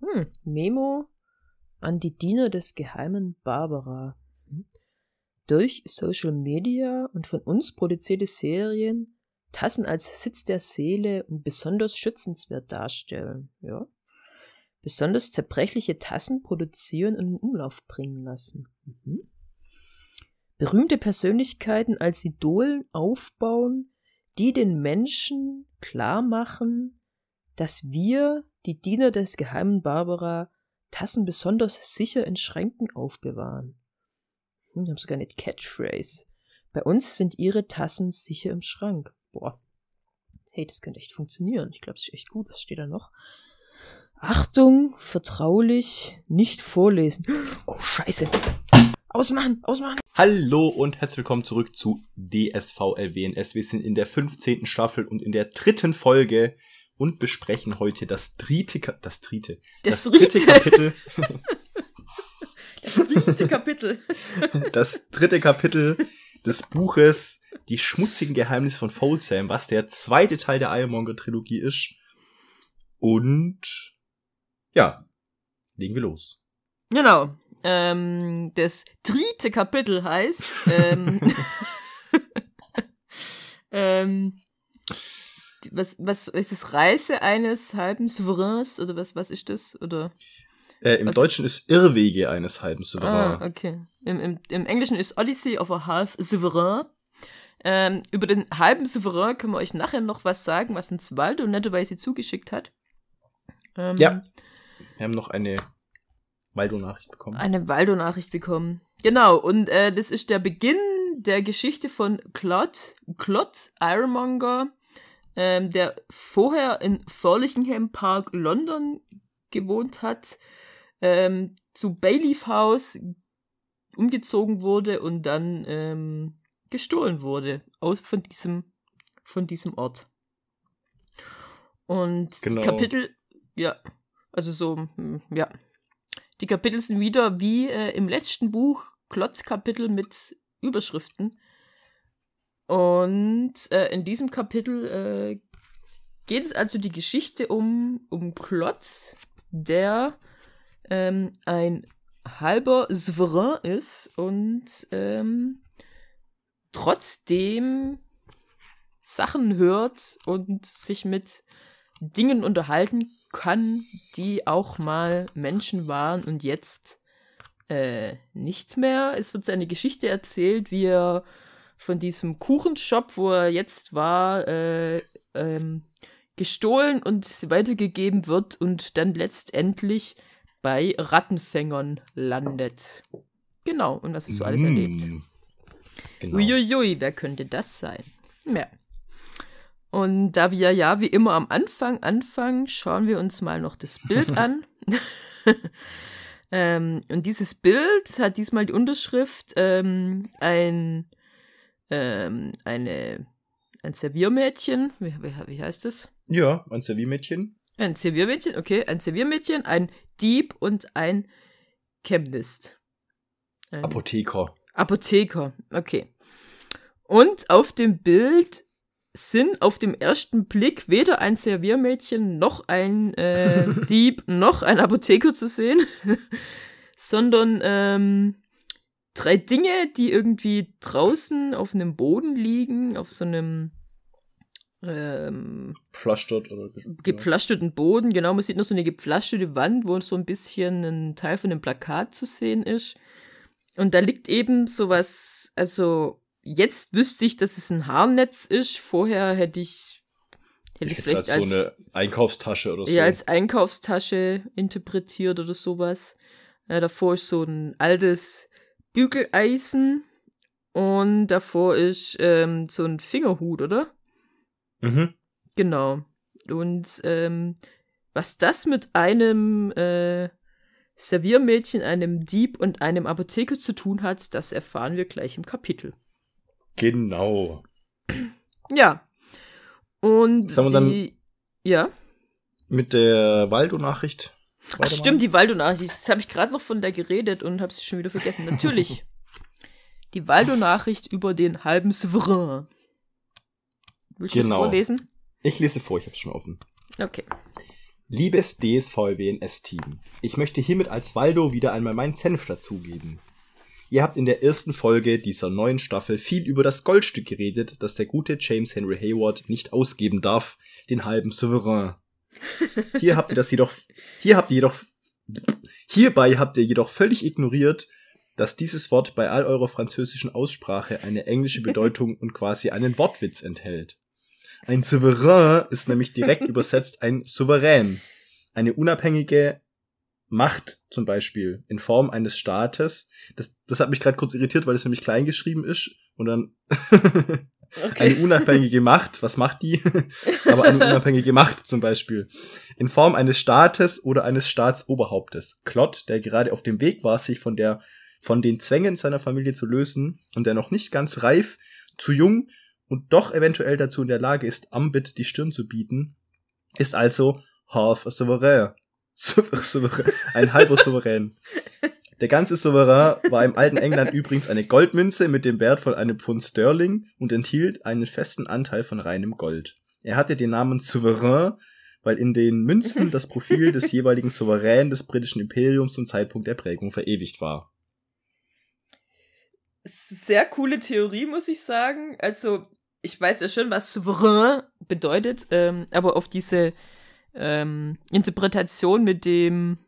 Hm, Memo an die Diener des geheimen Barbara. Hm. Durch Social Media und von uns produzierte Serien Tassen als Sitz der Seele und besonders schützenswert darstellen. Ja. Besonders zerbrechliche Tassen produzieren und in Umlauf bringen lassen. Mhm. Berühmte Persönlichkeiten als Idolen aufbauen, die den Menschen klar machen, dass wir, die Diener des geheimen Barbara, Tassen besonders sicher in Schränken aufbewahren. Hm, ich habe sogar eine Catchphrase. Bei uns sind ihre Tassen sicher im Schrank. Boah. Hey, das könnte echt funktionieren. Ich glaube, es ist echt gut. Was steht da noch? Achtung, vertraulich, nicht vorlesen. Oh, scheiße. Ausmachen, ausmachen. Hallo und herzlich willkommen zurück zu DSVLWNS. Wir sind in der 15. Staffel und in der dritten Folge und besprechen heute das dritte, Ka das dritte, Das das dritte dritte. Kapitel, Das dritte Kapitel. das dritte Kapitel des Buches Die schmutzigen Geheimnisse von Foldsam, was der zweite Teil der Ironmonger Trilogie ist. Und ja, legen wir los. Genau. Ähm, das dritte Kapitel heißt, ähm, ähm, was, was ist das? Reise eines halben Souveräns? Oder was, was ist das? Oder? Äh, Im Was- Deutschen ist Irrwege eines halben Ah, Souverän. okay. Im, im, Im Englischen ist Odyssey of a Half Souverän. Ähm, über den halben Souverän können wir euch nachher noch was sagen, was uns Waldo netterweise zugeschickt hat. Ähm, Ja. Wir haben noch eine Waldo-Nachricht bekommen. Eine Waldo-Nachricht bekommen. Genau, und äh, das ist der Beginn der Geschichte von Claude, Claude Ironmonger, ähm, der vorher in Furlingham Park, London gewohnt hat, ähm, zu Bayleaf House umgezogen wurde und dann ähm, gestohlen wurde aus, von, diesem, von diesem Ort. Und Genau. die Kapitel, ja, also so, hm, ja. Die Kapitel sind wieder wie äh, im letzten Buch Klotzkapitel mit Überschriften. Und äh, in diesem Kapitel äh, geht es also die Geschichte um, um Klotz, der ähm, ein halber Souverän ist und ähm, trotzdem Sachen hört und sich mit Dingen unterhalten kann, die auch mal Menschen waren und jetzt äh, nicht mehr. Es wird seine Geschichte erzählt, wie er von diesem Kuchenshop, wo er jetzt war, äh, ähm, gestohlen und weitergegeben wird und dann letztendlich bei Rattenfängern landet. Genau, und was er so alles erlebt. Mm. Genau. Uiuiui, wer könnte das sein? Ja. Und da wir ja wie immer am Anfang anfangen, schauen wir uns mal noch das Bild an. ähm, und dieses Bild hat diesmal die Unterschrift ähm, ein, ähm, eine, ein Serviermädchen. Wie, wie, wie heißt es? Ja, ein Serviermädchen. Ein Serviermädchen, okay, ein Serviermädchen, ein Dieb und ein Chemist. Ein Apotheker. Apotheker, okay. Und auf dem Bild sind auf dem ersten Blick weder ein Serviermädchen noch ein äh, Dieb noch ein Apotheker zu sehen, sondern ähm, drei Dinge, die irgendwie draußen auf einem Boden liegen, auf so einem ähm, Pflastert oder gepflasterten Boden. Genau, man sieht noch so eine gepflasterte Wand, wo so ein bisschen ein Teil von einem Plakat zu sehen ist. Und da liegt eben sowas, also jetzt wüsste ich, dass es ein Haarnetz ist. Vorher hätte ich, hätte Ich ich hätte als vielleicht so als, eine Einkaufstasche oder so. ja, als Einkaufstasche interpretiert oder sowas. Ja, davor ist so ein altes Bügeleisen und davor ist ähm, so ein Fingerhut, oder? mhm. Genau. Und ähm, was das mit einem äh, Serviermädchen, einem Dieb und einem Apotheker zu tun hat, das erfahren wir gleich im Kapitel. Genau. Ja. Und Sollen wir dann- ja. Mit der Waldo-Nachricht. Ach stimmt, die Waldo-Nachricht. Das habe ich gerade noch von der geredet und habe sie schon wieder vergessen. Natürlich. die Waldo-Nachricht über den halben Souverän. Willst du es Genau. vorlesen? Ich lese vor, ich hab's schon offen. Okay. Liebes DSVWNS-Team, ich möchte hiermit als Waldo wieder einmal meinen Senf dazugeben. Ihr habt in der ersten Folge dieser neuen Staffel viel über das Goldstück geredet, das der gute James Henry Hayward nicht ausgeben darf, den halben Souverän. Hier habt ihr das jedoch, hier habt ihr jedoch, hierbei habt ihr jedoch völlig ignoriert, dass dieses Wort bei all eurer französischen Aussprache eine englische Bedeutung und quasi einen Wortwitz enthält. Ein Souverän ist nämlich direkt übersetzt ein Souverän. Eine unabhängige Macht zum Beispiel in Form eines Staates. Das, das hat mich gerade kurz irritiert, weil es nämlich klein geschrieben ist. Und dann okay. eine unabhängige Macht, was macht die? Aber eine unabhängige Macht zum Beispiel. In Form eines Staates oder eines Staatsoberhauptes. Klott, der gerade auf dem Weg war, sich von der von den Zwängen seiner Familie zu lösen und der noch nicht ganz reif, zu jung und doch eventuell dazu in der Lage ist, Ambit die Stirn zu bieten, ist also half a souverän. Ein halber Souverän. Der ganze Souverän war im alten England übrigens eine Goldmünze mit dem Wert von einem Pfund Sterling und enthielt einen festen Anteil von reinem Gold. Er hatte den Namen Souverän, weil in den Münzen das Profil des jeweiligen Souverän des britischen Imperiums zum Zeitpunkt der Prägung verewigt war sehr coole Theorie, muss ich sagen. Also, ich weiß ja schon, was Souverän bedeutet, ähm, aber auf diese ähm, Interpretation mit dem,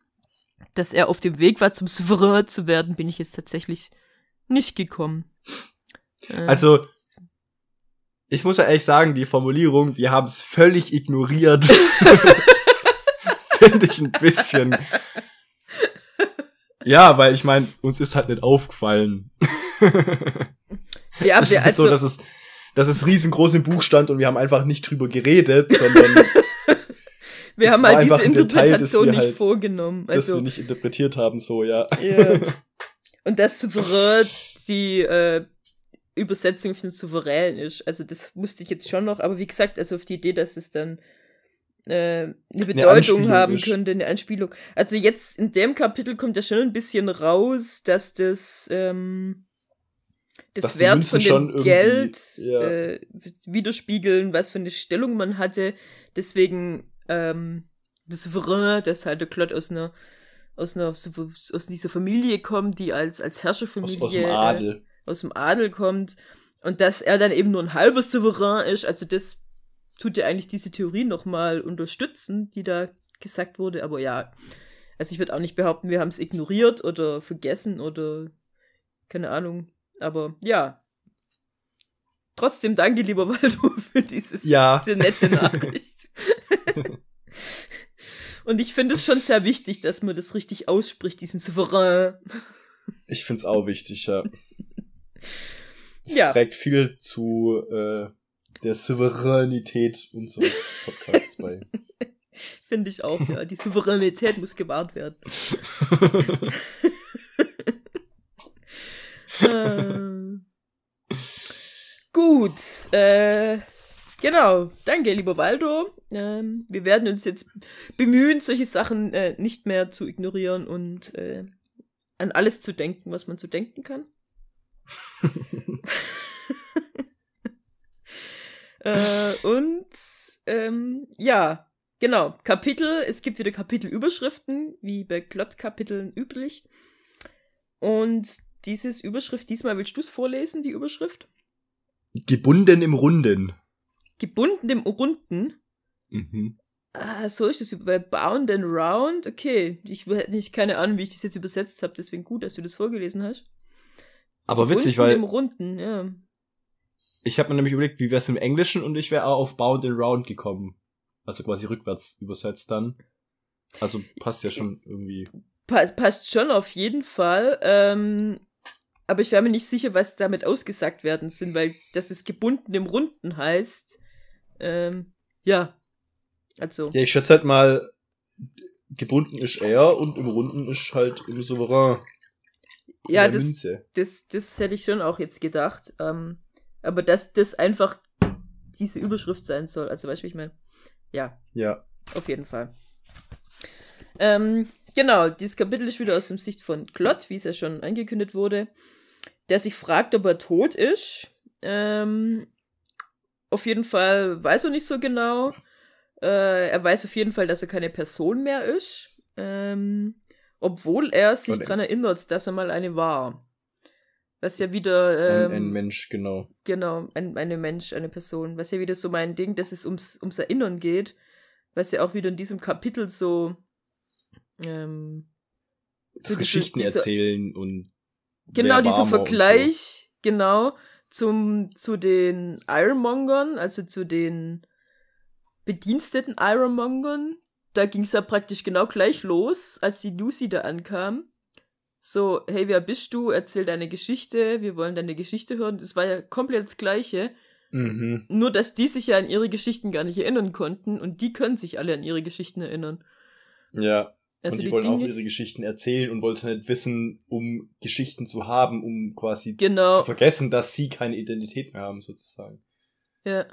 dass er auf dem Weg war, zum Souverän zu werden, bin ich jetzt tatsächlich nicht gekommen. Äh, also, ich muss ja ehrlich sagen, die Formulierung, wir haben es völlig ignoriert, finde ich ein bisschen. Ja, weil ich meine, uns ist halt nicht aufgefallen. Ja, es ist also, so, dass es, dass es riesengroß im Buch stand und wir haben einfach nicht drüber geredet, sondern wir haben halt diese Interpretation Detail, nicht halt, vorgenommen. Also, dass wir nicht interpretiert haben, so, ja. ja. Und das Souverän, die äh, Übersetzung von souverän ist. Also das musste ich jetzt schon noch, aber wie gesagt, also auf die Idee, dass es dann äh, eine Bedeutung eine haben ist. könnte, eine Anspielung. Also jetzt in dem Kapitel kommt ja schon ein bisschen raus, dass das ähm, das Wert von dem Geld ja. äh, widerspiegeln, was für eine Stellung man hatte. Deswegen ähm, das Souverän, das halt der Klott aus einer aus einer aus dieser Familie kommt, die als als Herrscherfamilie aus, aus dem Adel äh, aus dem Adel kommt und dass er dann eben nur ein halber Souverän ist. Also das tut ja eigentlich diese Theorie nochmal unterstützen, die da gesagt wurde. Aber ja, also ich würde auch nicht behaupten, wir haben es ignoriert oder vergessen oder keine Ahnung. Aber ja. Trotzdem danke, lieber Waldo, für dieses, ja. diese nette Nachricht. Und ich finde es schon sehr wichtig, dass man das richtig ausspricht, diesen Souverän. Ich finde es auch wichtig, ja. Es ja. trägt viel zu äh, der Souveränität unseres Podcasts bei. Finde ich auch, ja. Die Souveränität muss gewahrt werden. äh, gut, äh, genau. Danke, lieber Waldo. Ähm, wir werden uns jetzt bemühen, solche Sachen äh, nicht mehr zu ignorieren und äh, an alles zu denken, was man zu denken kann. Äh, und ähm, ja, genau. Kapitel, es gibt wieder Kapitelüberschriften, wie bei Klottkapiteln üblich. Und dieses Überschrift, diesmal willst du es vorlesen, die Überschrift? Gebunden im Runden. Gebunden im Runden? Mhm. Ah, so ist es bei Bound and Round. Okay, ich hätte nicht keine Ahnung, wie ich das jetzt übersetzt habe, deswegen gut, dass du das vorgelesen hast. Aber Gebunden witzig, weil. Im Runden, ja. Ich habe mir nämlich überlegt, wie wär's im Englischen und ich wäre auch auf Bound and Round gekommen. Also quasi rückwärts übersetzt dann. Also passt ja schon irgendwie. Pass, passt schon auf jeden Fall. Ähm, aber ich wäre mir nicht sicher, was damit ausgesagt werden sind, weil das ist gebunden im Runden heißt. Ähm, ja. Also. Ja, ich schätze halt mal, gebunden ist er und im Runden ist halt im Souverän. Ja, das, das, das hätte ich schon auch jetzt gedacht. Ähm, aber dass das einfach diese Überschrift sein soll. Also weißt du, wie ich meine? Ja. Ja. Auf jeden Fall. Ähm, genau, dieses Kapitel ist wieder aus dem Sicht von Klott, wie es ja schon angekündigt wurde, der sich fragt, ob er tot ist. Ähm, auf jeden Fall weiß er nicht so genau. Äh, er weiß auf jeden Fall, dass er keine Person mehr ist. Ähm, obwohl er sich daran erinnert, dass er mal eine war. Was ja wieder. Ähm, ein, ein, Mensch, genau. Genau, ein eine Mensch, eine Person. Was ja wieder so mein Ding, dass es ums, ums Erinnern geht. Was ja auch wieder in diesem Kapitel so. Ähm, das so Geschichten diese, erzählen und. Genau, dieser Vergleich, so. genau, zum, zu den Ironmongern, also zu den bediensteten Ironmongern. Da ging es ja praktisch genau gleich los, als die Lucy da ankam. So, hey, wer bist du? Erzähl deine Geschichte, wir wollen deine Geschichte hören. Das war ja komplett das Gleiche. Mhm. Nur, dass die sich ja an ihre Geschichten gar nicht erinnern konnten und die können sich alle an ihre Geschichten erinnern. Ja. Also und die, die wollen Dinge, auch ihre Geschichten erzählen und wollten nicht wissen, um Geschichten zu haben, um quasi genau. zu vergessen, dass sie keine Identität mehr haben, sozusagen. Ja.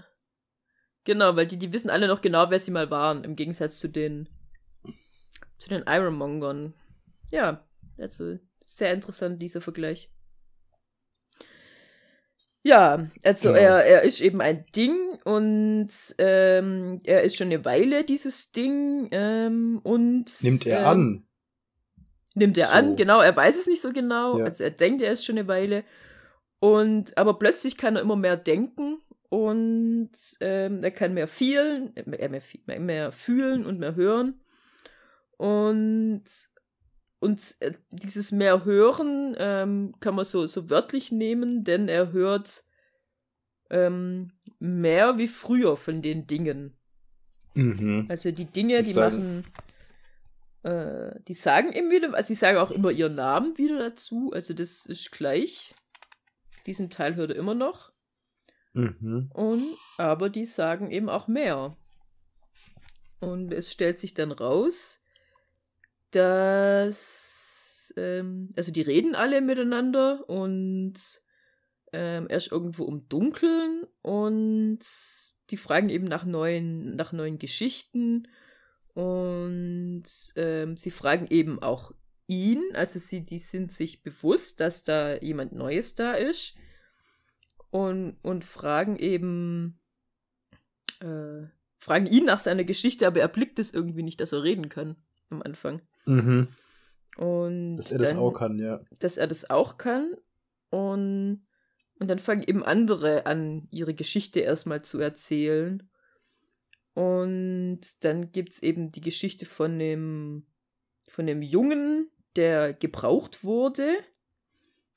Genau, weil die, die wissen alle noch genau, wer sie mal waren, im Gegensatz zu den zu den Ironmongern. Ja, also sehr interessant, dieser Vergleich. Ja, also genau. er, er ist eben ein Ding und ähm, er ist schon eine Weile dieses Ding ähm, und nimmt er ähm, an. Nimmt er so. an, genau, er weiß es nicht so genau, ja. also er denkt, er ist schon eine Weile und aber plötzlich kann er immer mehr denken und ähm, er kann mehr fühlen, mehr, mehr, mehr fühlen und mehr hören und und äh, dieses mehr hören ähm, kann man so, so wörtlich nehmen, denn er hört ähm, mehr wie früher von den Dingen. Mhm. Also die Dinge, das die machen, äh, die sagen ihm wieder, also sie sagen auch immer ihren Namen wieder dazu, also das ist gleich. Diesen Teil hört er immer noch. Mhm. Und, aber die sagen eben auch mehr. Und es stellt sich dann raus, dass, ähm, also die reden alle miteinander und ähm, erst irgendwo um Dunkeln und die fragen eben nach neuen, nach neuen Geschichten und ähm, sie fragen eben auch ihn, also sie, die sind sich bewusst, dass da jemand Neues da ist und, und fragen eben, äh, fragen ihn nach seiner Geschichte, aber er blickt es irgendwie nicht, dass er reden kann am Anfang. Mhm. Und dass er das auch kann, ja. Dass er das auch kann. Und, und dann fangen eben andere an, ihre Geschichte erstmal zu erzählen. Und dann gibt es eben die Geschichte von dem, von dem Jungen, der gebraucht wurde.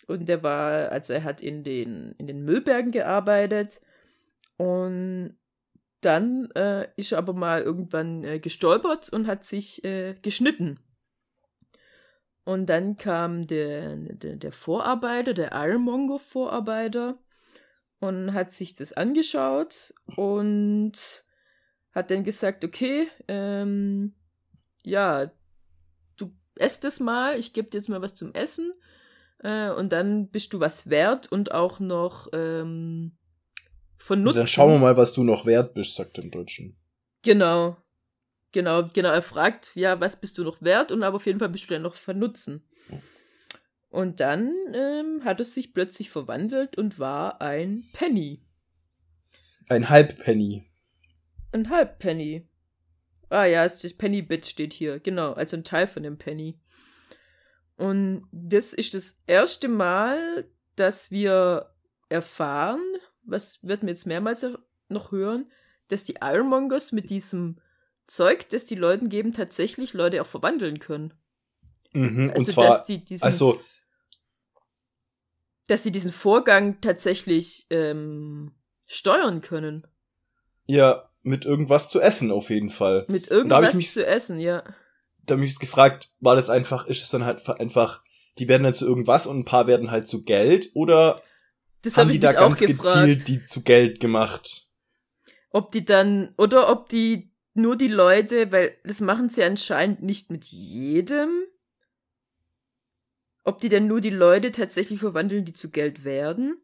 Und der war, also er hat in den, in den Müllbergen gearbeitet. Und dann äh, ist er aber mal irgendwann äh, gestolpert und hat sich äh, geschnitten. Und dann kam der, der, der Vorarbeiter, der Ironmonger-Vorarbeiter, und hat sich das angeschaut und hat dann gesagt, okay, ähm, ja, du esst es mal, ich gebe dir jetzt mal was zum Essen äh, und dann bist du was wert und auch noch ähm, von Nutzen. dann schauen wir mal, was du noch wert bist, sagt er im Deutschen. Genau. Genau, genau, er fragt, ja, was bist du noch wert? Und aber auf jeden Fall bist du dann noch vernutzen. Und dann ähm, hat es sich plötzlich verwandelt und war ein Penny. Ein Halbpenny. Ein Halbpenny. Ah ja, das Penny-Bit steht hier, genau, also ein Teil von dem Penny. Und das ist das erste Mal, dass wir erfahren, was wird mir jetzt mehrmals noch hören, dass die Ironmongers mit diesem Zeug, das die Leuten geben, tatsächlich Leute auch verwandeln können. Mhm, also, und zwar, dass die diesen, also, dass sie diesen Vorgang tatsächlich ähm, steuern können. Ja, mit irgendwas zu essen auf jeden Fall. Mit irgendwas mich, zu essen, ja. Da habe ich mich gefragt, war das einfach, ist es dann halt einfach, die werden dann zu irgendwas und ein paar werden halt zu Geld oder das haben hab die da ganz gezielt die zu Geld gemacht? Ob die dann, oder ob die nur die Leute, weil das machen sie anscheinend nicht mit jedem. Ob die denn nur die Leute tatsächlich verwandeln, die zu Geld werden.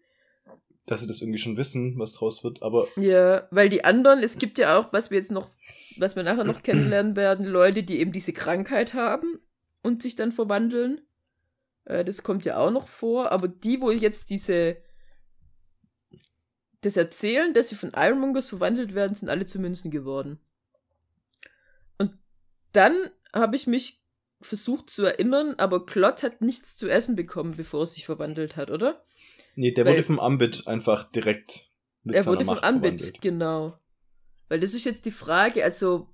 Dass sie das irgendwie schon wissen, was draus wird, aber. Ja, weil die anderen, es gibt ja auch, was wir jetzt noch, was wir nachher noch kennenlernen werden, Leute, die eben diese Krankheit haben und sich dann verwandeln. Äh, das kommt ja auch noch vor, aber die, wo jetzt diese das erzählen, dass sie von Ironmongers verwandelt werden, sind alle zu Münzen geworden. dann habe ich mich versucht zu erinnern, aber Klott hat nichts zu essen bekommen, bevor er sich verwandelt hat, oder? Nee, der Weil- wurde vom Ambit einfach direkt mit er wurde Macht Ambit, verwandelt. genau. Weil das ist jetzt die Frage, also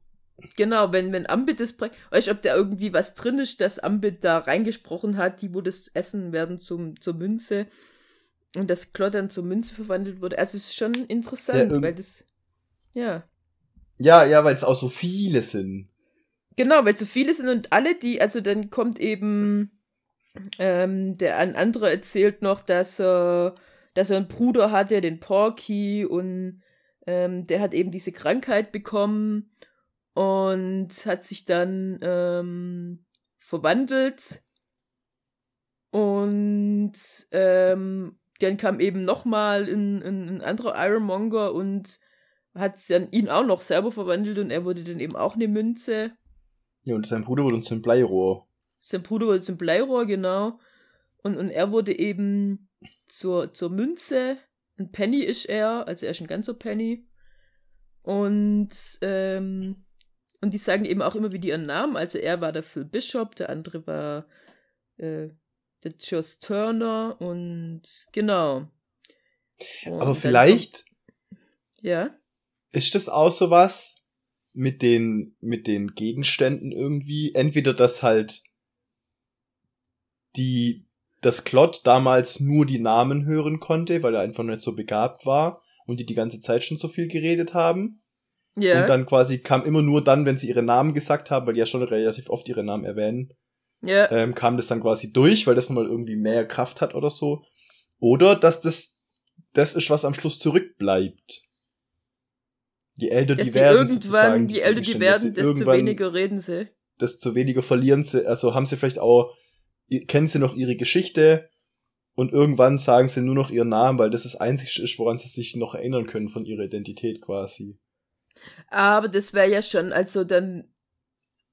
genau, wenn, wenn Ambit das bringt, weißt du, ob da irgendwie was drin ist, dass Ambit da reingesprochen hat, die wo das Essen werden zum, zur Münze und das Klott dann zur Münze verwandelt wurde. Also es ist schon interessant, Ja, weil das, ja. Ja, ja, weil es auch so viele sind. Genau, weil so viele sind und alle, die, also dann kommt eben, ähm, der ein anderer erzählt noch, dass er, dass er einen Bruder hatte, den Porky, und ähm, der hat eben diese Krankheit bekommen und hat sich dann ähm, verwandelt. Und ähm, dann kam eben nochmal ein, ein, ein anderer Ironmonger und hat dann ihn auch noch selber verwandelt und er wurde dann eben auch eine Münze. Ja, und sein Bruder wurde uns zum Bleirohr. Sein Bruder wurde zum Bleirohr, genau. Und, und er wurde eben zur, zur Münze. Ein Penny ist er, also er ist ein ganzer Penny. Und, ähm, und die sagen eben auch immer wieder ihren Namen. Also er war der Phil Bishop, der andere war äh, der Joss Turner und genau. Und Aber vielleicht Kommt, ja. ist das auch sowas mit den, mit den Gegenständen irgendwie. Entweder, dass halt die, das Klott damals nur die Namen hören konnte, weil er einfach nicht so begabt war und die die ganze Zeit schon so viel geredet haben. Ja. Und dann quasi kam immer nur dann, wenn sie ihre Namen gesagt haben, weil die ja schon relativ oft ihre Namen erwähnen, ja. ähm, kam das dann quasi durch, weil das nochmal irgendwie mehr Kraft hat oder so. Oder dass das das ist, was am Schluss zurückbleibt. Je älter dass die die werden, irgendwann, je älter die werden, desto weniger reden sie. desto weniger verlieren sie, also haben sie vielleicht auch, kennen sie noch ihre Geschichte und irgendwann sagen sie nur noch ihren Namen, weil das das Einzige ist, woran sie sich noch erinnern können von ihrer Identität quasi. Aber das wäre ja schon, also dann.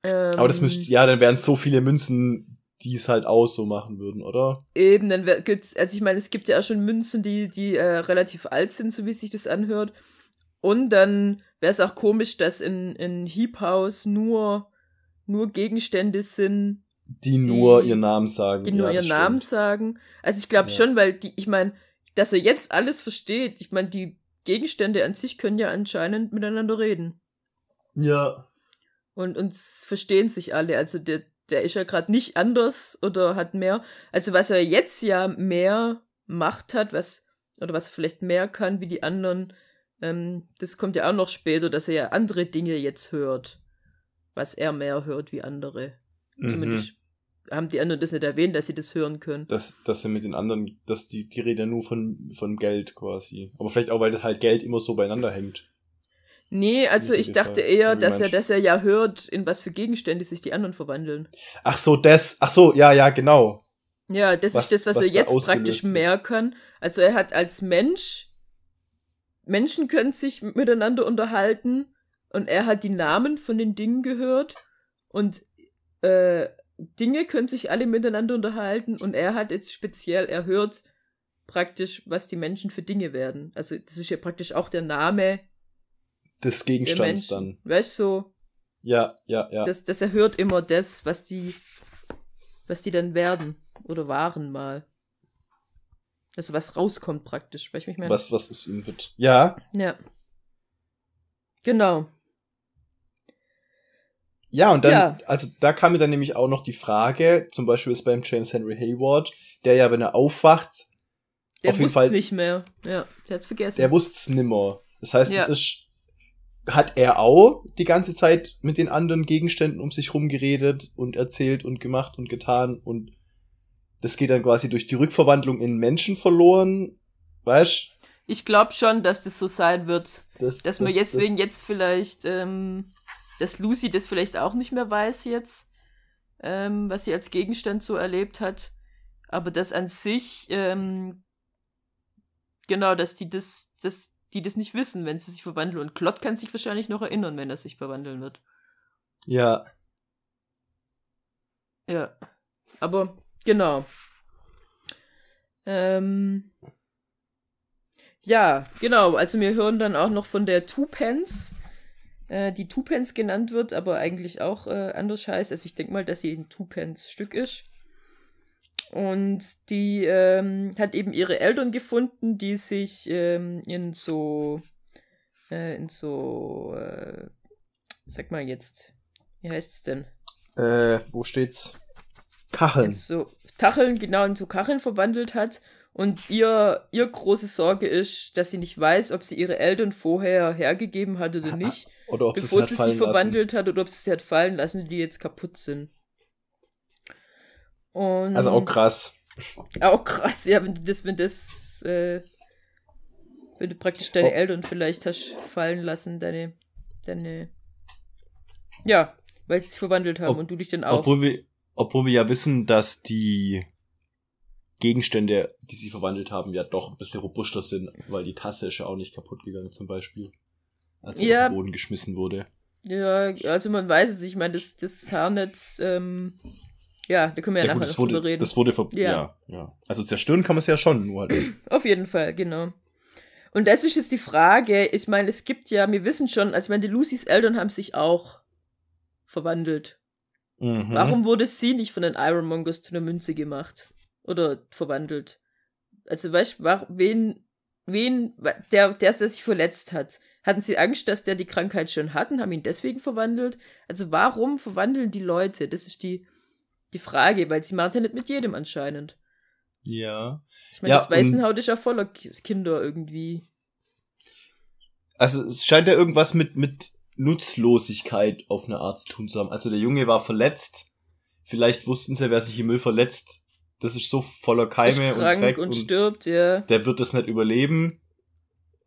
Ähm, Aber das müsste, ja, dann wären so viele Münzen, die es halt auch so machen würden, oder? Eben, dann gibt's, also ich meine, es gibt ja auch schon Münzen, die, die äh, relativ alt sind, so wie sich das anhört. Und dann wäre es auch komisch, dass in, in Heap House nur, nur Gegenstände sind, Die, nur Die- ihren Namen sagen. die nur ja, ihren das Namen stimmt. sagen. Also ich glaube Ja. schon, weil die, ich meine, dass er jetzt alles versteht, ich meine, die Gegenstände an sich können ja anscheinend miteinander reden. Ja. Und uns verstehen sich alle. Also der, der ist ja gerade nicht anders oder hat mehr. Also was er jetzt ja mehr Macht hat, was, oder was er vielleicht mehr kann wie die anderen, ähm, das kommt ja auch noch später, dass er ja andere Dinge jetzt hört. Was er mehr hört wie andere. Mhm. Zumindest haben die anderen das nicht erwähnt, dass sie das hören können. Dass, dass sie mit den anderen, dass die, die reden ja nur von, von Geld quasi. Aber vielleicht auch, weil das halt Geld immer so beieinander hängt. Nee, also ich dachte eher, dass er, dass er ja hört, in was für Gegenstände sich die anderen verwandeln. Ach so, das, ach so, ja, ja, genau. Ja, das Was- ist das, was, was er jetzt praktisch wird. mehr kann. Also er hat als Mensch, Menschen können sich miteinander unterhalten und er hat die Namen von den Dingen gehört und äh, Dinge können sich alle miteinander unterhalten und er hat jetzt speziell, er hört praktisch, was die Menschen für Dinge werden. Also das ist ja praktisch auch der Name Des der Gegenstands dann. Weißt du, so, Ja, ja, ja. dass, dass er hört immer das, was die, was die dann werden oder waren mal. Also was rauskommt praktisch, wie ich meine? was, was es ihm wird. Ja, Ja. Genau. ja, und dann, Ja. also da kam mir dann nämlich auch noch die Frage, zum Beispiel ist beim James Henry Hayward, der ja, wenn er aufwacht, Der Auf jeden wusste es Fall- nicht mehr. Ja, der hat's vergessen. der wusste es nimmer. Das heißt, Ja. es ist, hat er auch die ganze Zeit mit den anderen Gegenständen um sich rum geredet und erzählt und gemacht und getan und das geht dann quasi durch die Rückverwandlung in Menschen verloren, weißt? ich glaube schon, dass das so sein wird. Das, Dass man das- deswegen das- jetzt vielleicht, ähm, dass Lucy das vielleicht auch nicht mehr weiß jetzt, ähm, was sie als Gegenstand so erlebt hat. Aber das an sich, ähm, genau, dass die das, dass die das nicht wissen, wenn sie sich verwandeln. Und Klott kann sich wahrscheinlich noch erinnern, wenn er sich verwandeln wird. Ja, Ja. Aber, genau. Ähm, ja, genau. Also wir hören dann auch noch von der Twopence. äh, die Tupence genannt wird, aber eigentlich auch äh, anders heißt. Also ich denke mal, dass sie ein Tupence-Stück ist. Und die ähm, hat eben ihre Eltern gefunden, die sich ähm, in so, äh, in so, äh, sag mal jetzt, wie heißt es denn? Äh, wo steht's? Kacheln. In so Kacheln, genau, in so Kacheln verwandelt hat. Und ihr, ihr große Sorge ist, dass sie nicht weiß, ob sie ihre Eltern vorher hergegeben hat oder nicht. Oder ob bevor sie sie verwandelt hat oder ob sie sie hat fallen lassen, die jetzt kaputt sind. Und Also auch krass. auch krass, ja, wenn du das, wenn das, äh, wenn du praktisch deine Oh. Eltern vielleicht hast fallen lassen, deine, deine, ja, weil sie sich verwandelt haben Ob- und du dich dann auch. Obwohl wir, obwohl wir ja wissen, dass die Gegenstände, die sie verwandelt haben, ja doch ein bisschen robuster sind, weil die Tasse ist ja auch nicht kaputt gegangen zum Beispiel. Als sie Ja. auf den Boden geschmissen wurde. Ja, also man weiß es nicht. Ich meine, das, das Haarnetz, ähm, ja, da können wir ja, Ja, nachher gut, das wurde, reden. das wurde ver Ja. ja. ja, Also zerstören kann man es ja schon, nur halt. Auf jeden Fall, genau. Und das ist jetzt die Frage, ich meine, es gibt ja, wir wissen schon, also ich meine, die Lucys Eltern haben sich auch verwandelt. Mhm. Warum wurde sie nicht von den Ironmongers zu einer Münze gemacht? Oder verwandelt? Also, weißt du, wen, wen, der, der, der sich verletzt hat, hatten sie Angst, dass der die Krankheit schon hat und haben ihn deswegen verwandelt? Also, warum verwandeln die Leute? Das ist die, die Frage, weil sie machen es ja nicht mit jedem anscheinend. Ja. Ich meine, Ja, das Weißenhaut ist ja voller Ki- Kinder irgendwie. Also es scheint ja irgendwas mit, mit Nutzlosigkeit auf eine Art zu tun zu haben. Also der Junge war verletzt. Vielleicht wussten sie, wer sich im Müll verletzt. Das ist so voller Keime ist und krank Dreck und, und, stirbt, ja. der wird das nicht überleben.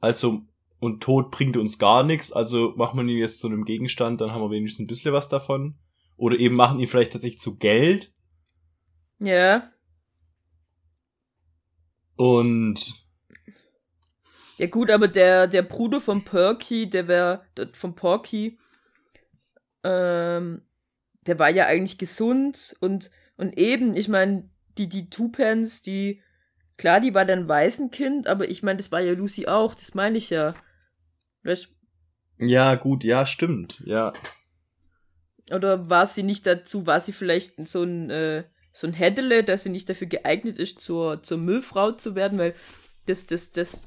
Also, und Tod bringt uns gar nichts. Also machen wir ihn jetzt zu einem Gegenstand, dann haben wir wenigstens ein bisschen was davon. Oder eben machen ihn vielleicht tatsächlich zu Geld. Ja. Und Ja gut, aber der, der Bruder von Perky, der wäre, von Porky, ähm, der war ja eigentlich gesund und, und eben, ich meine, die, die Tupens, die, klar, die war dann Waisenkind, aber ich meine, das war ja Lucy auch, das meine ich ja. Weißt, ja, gut, ja, stimmt. Ja. Oder war sie nicht dazu, war sie vielleicht so ein, äh, so ein Händele, dass sie nicht dafür geeignet ist, zur, zur Müllfrau zu werden, weil das, das, das,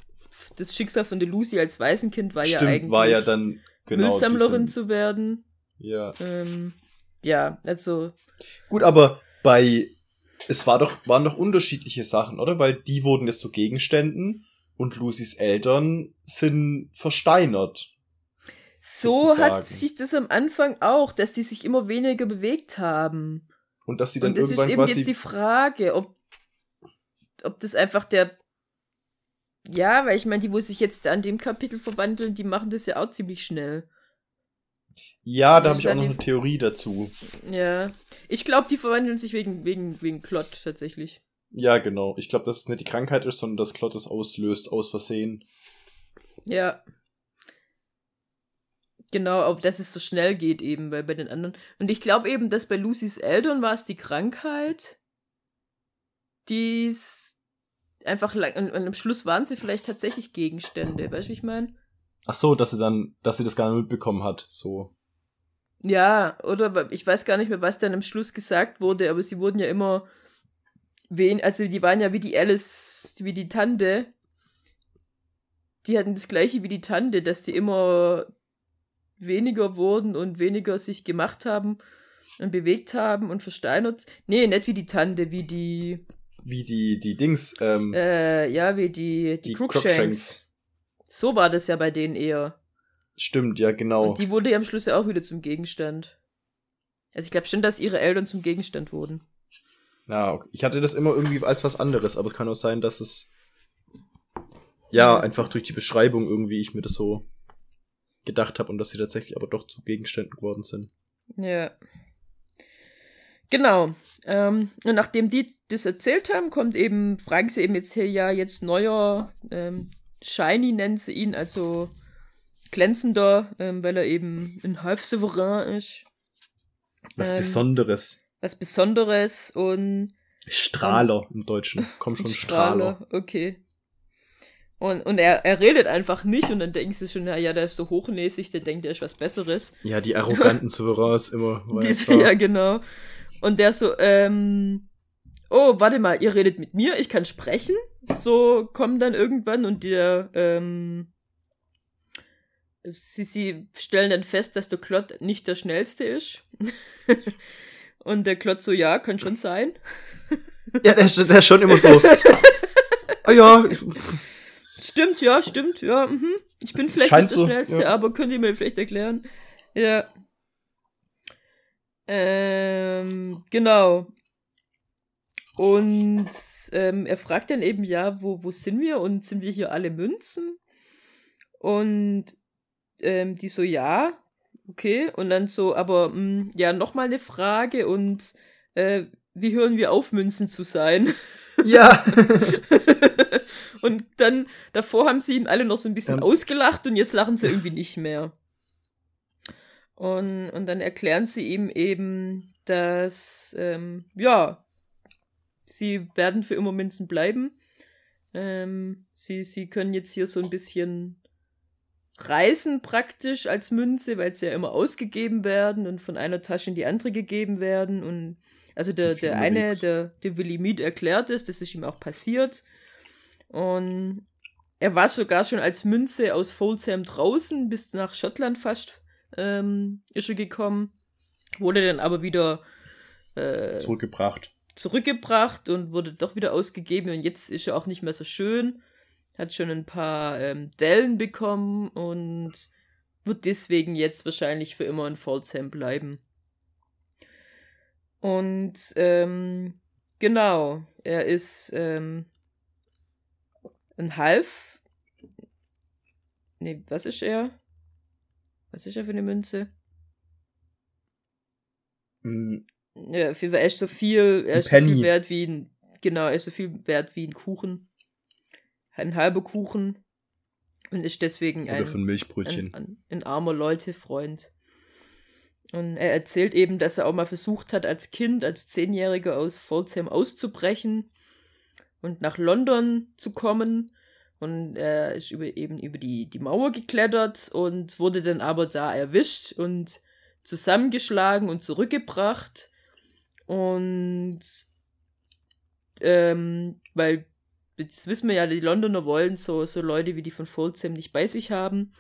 das Schicksal von der Lucy als Waisenkind war ja stimmt, eigentlich war ja dann genau. Müllsammlerin diesen- zu werden. Ja. Ähm, ja, also, Gut, aber bei es war doch waren doch unterschiedliche Sachen, oder? Weil die wurden jetzt zu Gegenständen und Lucys Eltern sind versteinert. So Sozusagen. hat sich das am Anfang auch, dass die sich immer weniger bewegt haben. Und dass sie dann Und das ist irgendwann eben quasi jetzt die Frage, ob, ob das einfach der. Ja, weil ich meine, die, wo sich jetzt an dem Kapitel verwandeln, die machen das ja auch ziemlich schnell. Ja, da habe ist ich auch noch eine Theorie dazu. Ja. Ich glaube, die verwandeln sich wegen, wegen, wegen Plot tatsächlich. Ja, genau. Ich glaube, dass es nicht die Krankheit ist, sondern dass Klott es auslöst aus Versehen. Ja. Genau, ob dass es so schnell geht eben, weil bei den anderen. Und ich glaube eben, dass bei Lucys Eltern war es die Krankheit, die es einfach lang. Und, und am Schluss waren sie vielleicht tatsächlich Gegenstände, weißt du, wie ich meine? Ach so, dass sie dann, dass sie das gar nicht mitbekommen hat. So. Ja, oder ich weiß gar nicht mehr, was dann am Schluss gesagt wurde, aber sie wurden ja immer wen, also die waren ja wie die Alice, wie die Tante. Die hatten das gleiche wie die Tante, dass die immer weniger wurden und weniger sich gemacht haben und bewegt haben und versteinert. Nee, nicht wie die Tante, wie die, Wie die, die Dings, ähm, äh, ja, wie die, die, die Crookshanks. Crookshanks. So war das ja bei denen eher. Stimmt, ja, genau. Und die wurde ja am Schluss ja auch wieder zum Gegenstand. Also ich glaube schon, dass ihre Eltern zum Gegenstand wurden. Ja, okay. ich hatte das immer irgendwie als was anderes, aber es kann auch sein, dass es ja einfach durch die Beschreibung irgendwie ich mir das so gedacht habe und dass sie tatsächlich aber doch zu Gegenständen geworden sind. Ja. Genau. Ähm, und nachdem die das erzählt haben, kommt eben, fragen sie eben jetzt hier ja jetzt neuer, ähm, Shiny nennen sie ihn, also glänzender, ähm, weil er eben ein Halbsouverän ist. Was Ähm, Besonderes. Was Besonderes und Strahler im Deutschen. Komm schon, Strahler. Strahler, okay. Und, und er, er redet einfach nicht und dann denkst du schon, na ja, der ist so hochnäsig, der denkt, der ist was Besseres. Ja, die arroganten Souveräns immer. Diese, ja, genau. Und der so, ähm, oh, warte mal, ihr redet mit mir, ich kann sprechen. So kommen dann irgendwann und der, ähm, sie, sie stellen dann fest, dass der Klott nicht der schnellste ist. und der Klott so, ja, kann schon sein. ja, der ist, der ist schon immer so. ah ja. Stimmt, ja, stimmt, ja. Mhm. Ich bin vielleicht Scheint nicht der so, schnellste, ja. aber könnt ihr mir vielleicht erklären? Ja. Ähm, genau. Und ähm, er fragt dann eben, ja, wo, wo sind wir? Und sind wir hier alle Münzen? Und ähm, die so, ja, okay. Und dann so, aber mh, hm, ja, nochmal eine Frage und äh, wie hören wir auf, Münzen zu sein? Ja. und dann, davor haben sie ihn alle noch so ein bisschen ja. ausgelacht und jetzt lachen sie irgendwie nicht mehr. Und, und dann erklären sie ihm eben, dass, ähm, ja, sie werden für immer Münzen bleiben. Ähm, sie, sie können jetzt hier so ein bisschen reisen praktisch als Münze, weil sie ja immer ausgegeben werden und von einer Tasche in die andere gegeben werden. Und also der, der eine, der, der Willy Mead erklärt ist, das ist ihm auch passiert. Und er war sogar schon als Münze aus Folsham draußen, bis nach Schottland fast ähm, ist er gekommen. Wurde dann aber wieder äh, zurückgebracht. Zurückgebracht und wurde doch wieder ausgegeben und jetzt ist er auch nicht mehr so schön. Hat schon ein paar ähm, Dellen bekommen und wird deswegen jetzt wahrscheinlich für immer in Folsham bleiben. Und ähm, genau, er ist ähm, ein Half. Nee, was ist er? Was ist er für eine Münze? Mm. Ja, auf jeden Fall, er ist so viel, er ist so viel wert wie ein, genau, er ist so viel wert wie ein Kuchen. Ein halber Kuchen. Und ist deswegen ein, ein, ein, ein, ein armer Leute-Freund. Und er erzählt eben, dass er auch mal versucht hat, als Kind, als Zehnjähriger aus Folsham auszubrechen und nach London zu kommen und er ist über, eben über die, die Mauer geklettert und wurde dann aber da erwischt und zusammengeschlagen und zurückgebracht. Und ähm, weil, das wissen wir ja, die Londoner wollen so, so Leute wie die von Folsom nicht bei sich haben.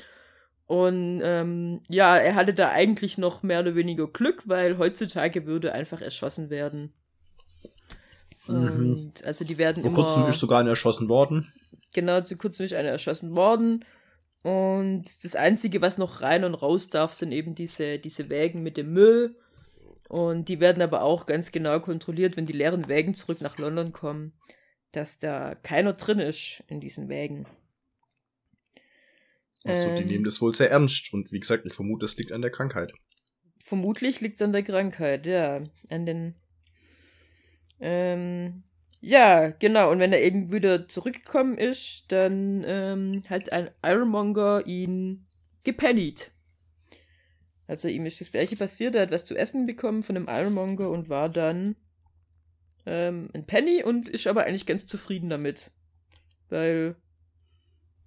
Und ähm, ja, er hatte da eigentlich noch mehr oder weniger Glück, weil heutzutage würde einfach erschossen werden. Mhm. Und also die werden Vor immer. Vor kurzem ist sogar einer erschossen worden. Genau, zu kurzem ist einer erschossen worden. Und das Einzige, was noch rein und raus darf, sind eben diese, diese Wägen mit dem Müll. Und die werden aber auch ganz genau kontrolliert, wenn die leeren Wägen zurück nach London kommen, dass da keiner drin ist in diesen Wägen. Also, die ähm, nehmen das wohl sehr ernst. Und wie gesagt, ich vermute, es liegt an der Krankheit. Vermutlich liegt es an der Krankheit, ja. An den ähm, ja, genau. Und wenn er eben wieder zurückgekommen ist, dann ähm, hat ein Ironmonger ihn gepennied. Also ihm ist das gleiche passiert, er hat was zu essen bekommen von einem Ironmonger und war dann ähm, ein Penny und ist aber eigentlich ganz zufrieden damit. Weil,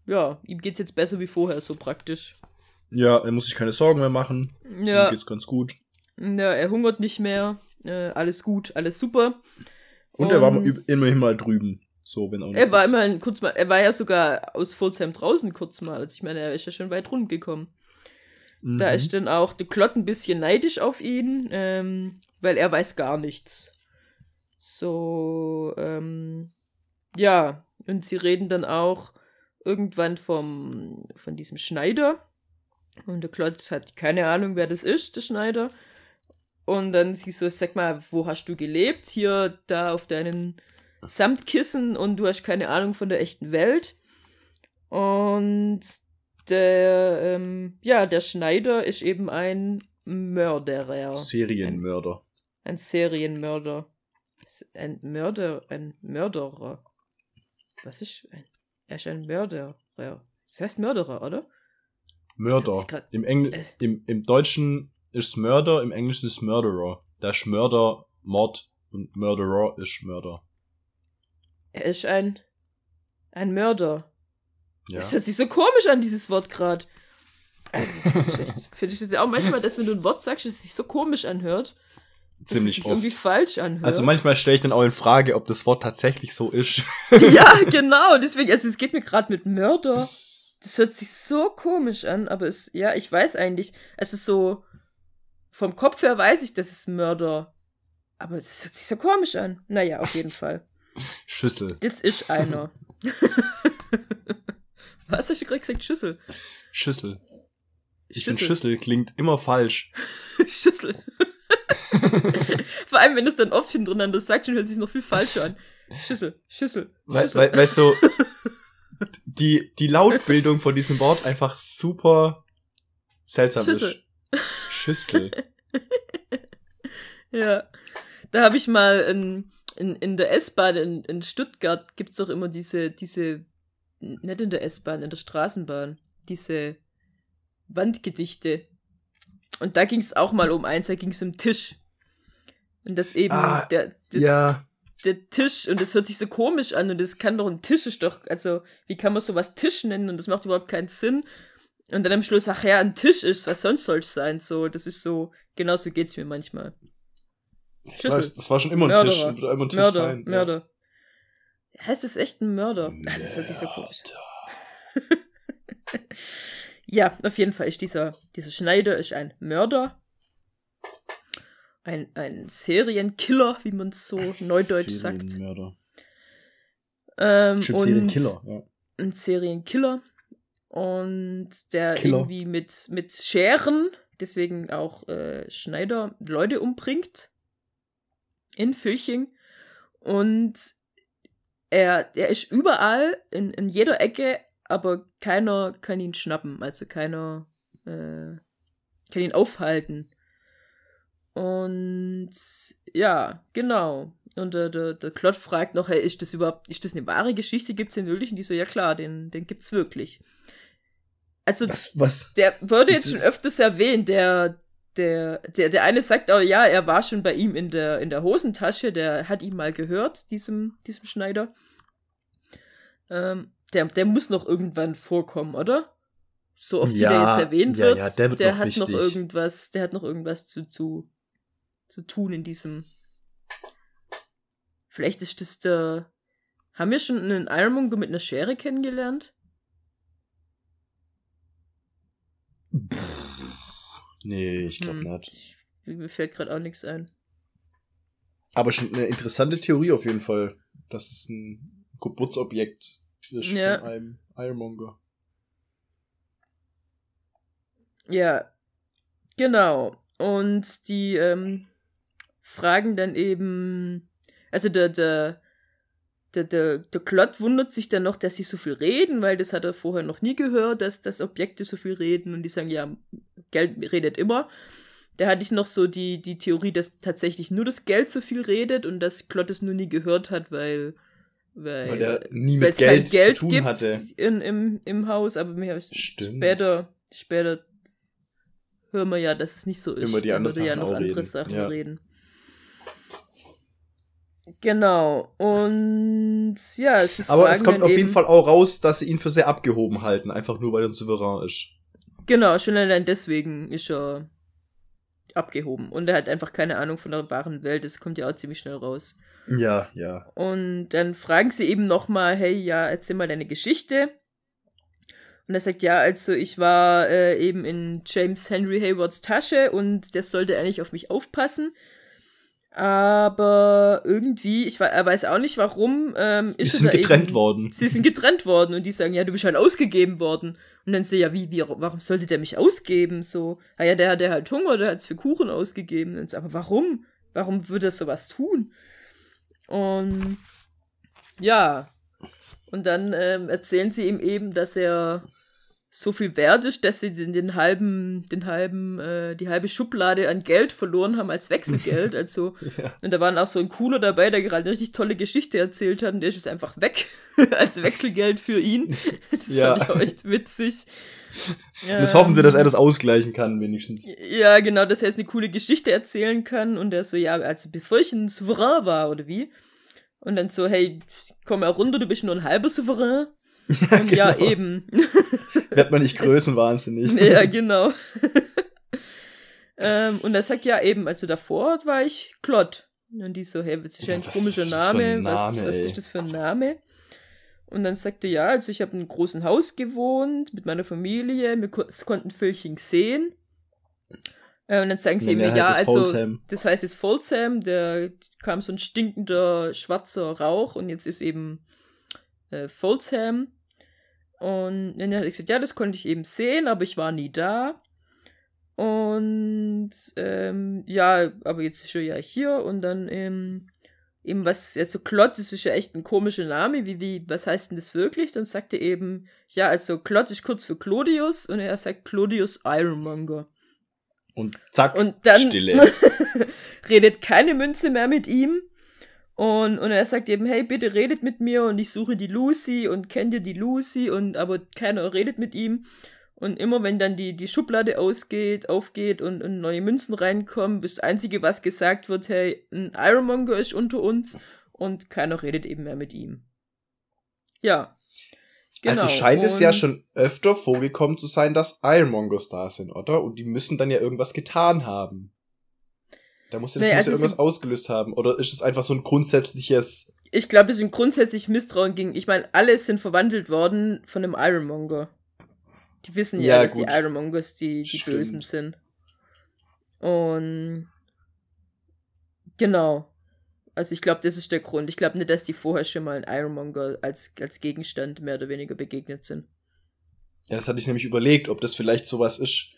ja, ihm geht's jetzt besser wie vorher, so praktisch. Ja, er muss sich keine Sorgen mehr machen. Ja. Ihm geht's ganz gut. Ja, er hungert nicht mehr. Äh, alles gut, alles super. Und, und er war immerhin mal drüben. So, wenn auch Er war immerhin kurz mal, er war ja sogar aus Folsham draußen kurz mal. Also ich meine, er ist ja schon weit rumgekommen. Mhm. Da ist dann auch der Klott ein bisschen neidisch auf ihn, ähm, weil er weiß gar nichts. So, ähm, ja, und sie reden dann auch irgendwann vom, von diesem Schneider. Und der Klott hat keine Ahnung, wer das ist, der Schneider. Und dann sie so, sag mal, wo hast du gelebt? Hier, da auf deinen Samtkissen und du hast keine Ahnung von der echten Welt. Und der, ähm, ja, der Schneider ist eben ein Mörderer. Serienmörder. Ein, ein Serienmörder. Ein Mörder, ein Mörderer. Was ist ein, er ist ein Mörderer. Das heißt Mörderer, oder? Mörder. Im, Engl äh. im, Im Deutschen ist Mörder, im Englischen ist Murderer. Der ist Mörder, Mord und Murderer ist Mörder. Er ist ein, ein Mörder. Ja. Das hört sich so komisch an, dieses Wort gerade. Also, Finde ich das auch manchmal, dass wenn du ein Wort sagst, das sich so komisch anhört. dass Ziemlich es sich oft. irgendwie falsch anhört. Also manchmal stelle ich dann auch in Frage, ob das Wort tatsächlich so ist. ja, genau. Deswegen, also es geht mir gerade mit Mörder. Das hört sich so komisch an, aber es, ja, ich weiß eigentlich, es ist so, vom Kopf her weiß ich, das ist Mörder. Aber es hört sich so komisch an. Naja, auf jeden Fall. Schüssel. Das ist einer. Was hast du gerade gesagt? Schüssel. Schüssel. Ich finde Schüssel klingt immer falsch. Schüssel. Vor allem, wenn du es dann oft hintereinander sagst, dann hört es sich noch viel falscher an. Schüssel, Schüssel. Weil, Schüssel. weil, weil so die, die Lautbildung von diesem Wort einfach super seltsam Schüssel. ist. Schüssel. Ja. Da habe ich mal in, in, in der S-Bahn in, in Stuttgart gibt's doch immer diese, diese, nicht in der S-Bahn, in der Straßenbahn, diese Wandgedichte. Und da ging's auch mal um eins, da ging's um Tisch. Und das eben, Ah, der, das, ja. der Tisch, und das hört sich so komisch an, und das kann doch ein Tisch ist doch, also, wie kann man sowas Tisch nennen, und das macht überhaupt keinen Sinn. Und dann am Schluss, ach ja, ein Tisch ist, was sonst soll's sein, so, das ist so, genau so geht's mir manchmal. Ich weiß, das war schon immer ein Tisch. Mörderer. und wird immer ein Tisch Mörder, sein. ja. Mörder. Heißt es echt ein Mörder? Ah, das hört sich so komisch. Ja, auf jeden Fall ist dieser, dieser Schneider ist ein Mörder. Ein, ein Serienkiller, wie man es so neudeutsch sagt. Serienmörder. Ähm, Stimmt, Serienkiller. Ja. ein Serienkiller. Und der Killer. irgendwie mit, mit Scheren, deswegen auch äh, Schneider, Leute umbringt. In Filching. Und er, er ist überall, in, in jeder Ecke, aber keiner kann ihn schnappen. Also keiner äh, kann ihn aufhalten. Und ja, genau. Und der, der, der Klott fragt noch, hey, ist das überhaupt, ist das eine wahre Geschichte? Gibt's den wirklich? Und die so, ja klar, den, den gibt's wirklich. Also, Was, was? der wurde Das jetzt schon öfters erwähnt, der, der, der, der eine sagt auch, ja, er war schon bei ihm in der, in der Hosentasche, der hat ihn mal gehört, diesem, diesem Schneider. Ähm, der, der muss noch irgendwann vorkommen, oder? So oft wie der Ja, jetzt erwähnt ja, wird, ja, der wird noch hat wichtig. noch irgendwas, der hat noch irgendwas zu, zu, zu tun in diesem. Vielleicht ist das der. Haben wir schon einen Ironmonger mit einer Schere kennengelernt? Nee, ich glaube Hm. nicht. Ich, mir fällt gerade auch nichts ein. Aber schon eine interessante Theorie auf jeden Fall, dass es ein Geburtsobjekt ist Ja. von einem Ironmonger. Ja, genau. Und die ähm, fragen dann eben, also der, der, der, der, der Klott wundert sich dann noch, dass sie so viel reden, weil das hat er vorher noch nie gehört, dass, dass Objekte so viel reden und die sagen, ja, Geld redet immer. Da hatte ich noch so die, die Theorie, dass tatsächlich nur das Geld so viel redet und dass Klott es nur nie gehört hat, weil, weil, Weil der nie mit Geld, Geld zu tun gibt hatte. In, im, im Haus, aber mir Stimmt. später, später hören wir ja, dass es nicht so ist. Immer die anderen würde ja Sachen noch andere. Sachen Ja. reden. Genau. Und ja, sie Aber fragen es kommt auf jeden Fall auch raus, dass sie ihn für sehr abgehoben halten, einfach nur weil er ein Souverän ist. Genau, schon allein deswegen ist er abgehoben. Und er hat einfach keine Ahnung von der wahren Welt. Das kommt ja auch ziemlich schnell raus. Ja, ja. Und dann fragen sie eben nochmal, hey, ja, erzähl mal deine Geschichte. Und er sagt, ja, also ich war äh, eben in James Henry Haywards Tasche und der sollte eigentlich auf mich aufpassen. Aber irgendwie, ich er weiß auch nicht warum, ähm, ist er sind getrennt eben, worden. Sie sind getrennt worden und die sagen, ja, du bist halt ausgegeben worden. Und dann so, ja, wie, wie, warum sollte der mich ausgeben? So, ah ja, der, der hat Hunger, der hat's für Kuchen ausgegeben. Und so, aber warum? Warum würde er sowas tun? Und ja, und dann ähm, erzählen sie ihm eben, dass er so viel wert ist, dass sie den, den halben, den halben, äh, die halbe Schublade an Geld verloren haben als Wechselgeld. Also, Ja. und da waren auch so ein cooler dabei, der gerade eine richtig tolle Geschichte erzählt hat und der ist jetzt einfach weg als Wechselgeld für ihn. Das Ja. fand ich auch echt witzig. Und jetzt hoffen sie, dass er das ausgleichen kann, wenigstens. Ja, genau, dass er jetzt eine coole Geschichte erzählen kann und er so, ja, also bevor ich ein Souverän war, oder wie? Und dann so, hey, komm mal runter, du bist nur ein halber Souverän. Ja, und genau. ja eben. Wird man nicht größenwahnsinnig. ja, genau. ähm, und er sagt ja eben, also davor war ich Klott. Und die so, hey, das ist ja ein komischer Name. Name. Was, was ist das für ein Name? Und dann sagte ja, also ich habe in einem großen Haus gewohnt mit meiner Familie, wir konnten Völlchen sehen. Äh, und dann sagen sie ihm, ja, also Folsham. das heißt jetzt Folsham, da kam so ein stinkender schwarzer Rauch und jetzt ist eben äh, Folsham. Und dann hat er gesagt, ja, das konnte ich eben sehen, aber ich war nie da. Und ähm, ja, aber jetzt ist er ja hier und dann ähm, eben was, ja, so Klott, das ist ja echt ein komischer Name, wie, wie, was heißt denn das wirklich? Dann sagt er eben, ja, also Klott ist kurz für Claudius und er sagt Claudius Ironmonger. Und zack, und dann Stille. redet keine Münze mehr mit ihm. Und, und er sagt eben, hey, bitte redet mit mir und ich suche die Lucy und kennt ihr die Lucy und aber keiner redet mit ihm. Und immer wenn dann die, die Schublade ausgeht, aufgeht und, und neue Münzen reinkommen, das Einzige, was gesagt wird, hey, ein Ironmonger ist unter uns und keiner redet eben mehr mit ihm. Ja. Genau. Also scheint und es ja schon öfter vorgekommen zu sein, dass Ironmongers da sind, oder? Und die müssen dann ja irgendwas getan haben. Da muss ja nee, also irgendwas ausgelöst haben. Oder ist es einfach so ein grundsätzliches. Ich glaube, es ist ein grundsätzlich Misstrauen gegen. Ich meine, alle sind verwandelt worden von einem Ironmonger. Die wissen ja, ja dass gut. die Ironmongers die, die Bösen sind. Und genau. Also ich glaube, das ist der Grund. Ich glaube nicht, dass die vorher schon mal ein Ironmonger als, als Gegenstand mehr oder weniger begegnet sind. Ja, das hatte ich nämlich überlegt, ob das vielleicht sowas ist,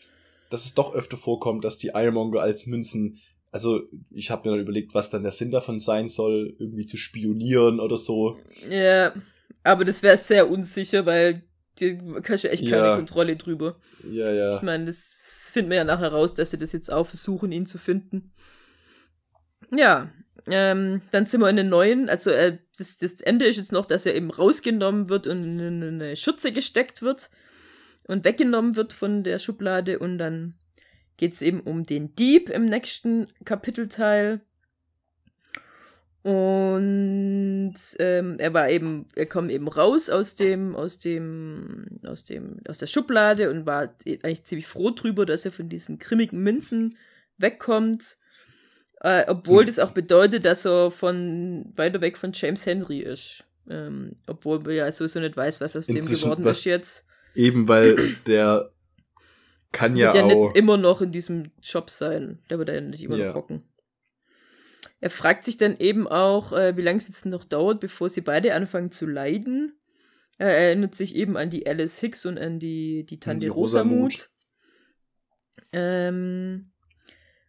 dass es doch öfter vorkommt, dass die Ironmonger als Münzen. Also, ich habe mir dann überlegt, was dann der Sinn davon sein soll, irgendwie zu spionieren oder so. Ja, aber das wäre sehr unsicher, weil die kannst du echt keine ja. Kontrolle drüber. Ja, ja. Ich meine, das finden wir ja nachher raus, dass sie das jetzt auch versuchen, ihn zu finden. Ja, ähm, dann sind wir in den neuen, also äh, das, das Ende ist jetzt noch, dass er eben rausgenommen wird und in eine Schürze gesteckt wird und weggenommen wird von der Schublade und dann geht es eben um den Dieb im nächsten Kapitelteil. Und ähm, er war eben, er kommt eben raus aus dem, aus dem, aus dem, aus der Schublade und war eigentlich ziemlich froh drüber, dass er von diesen grimmigen Münzen wegkommt. Äh, obwohl hm. das auch bedeutet, dass er von weiter weg von James Henry ist. Ähm, obwohl man ja sowieso nicht weiß, was aus dem geworden ist jetzt. Eben, weil der kann ja, ja auch. nicht immer noch in diesem Job sein. Der wird ja nicht immer noch hocken. Er fragt sich dann eben auch, äh, wie lange es jetzt noch dauert, bevor sie beide anfangen zu leiden. Er erinnert sich eben an die Alice Hicks und an die, die Tante die Rosamut. Ähm,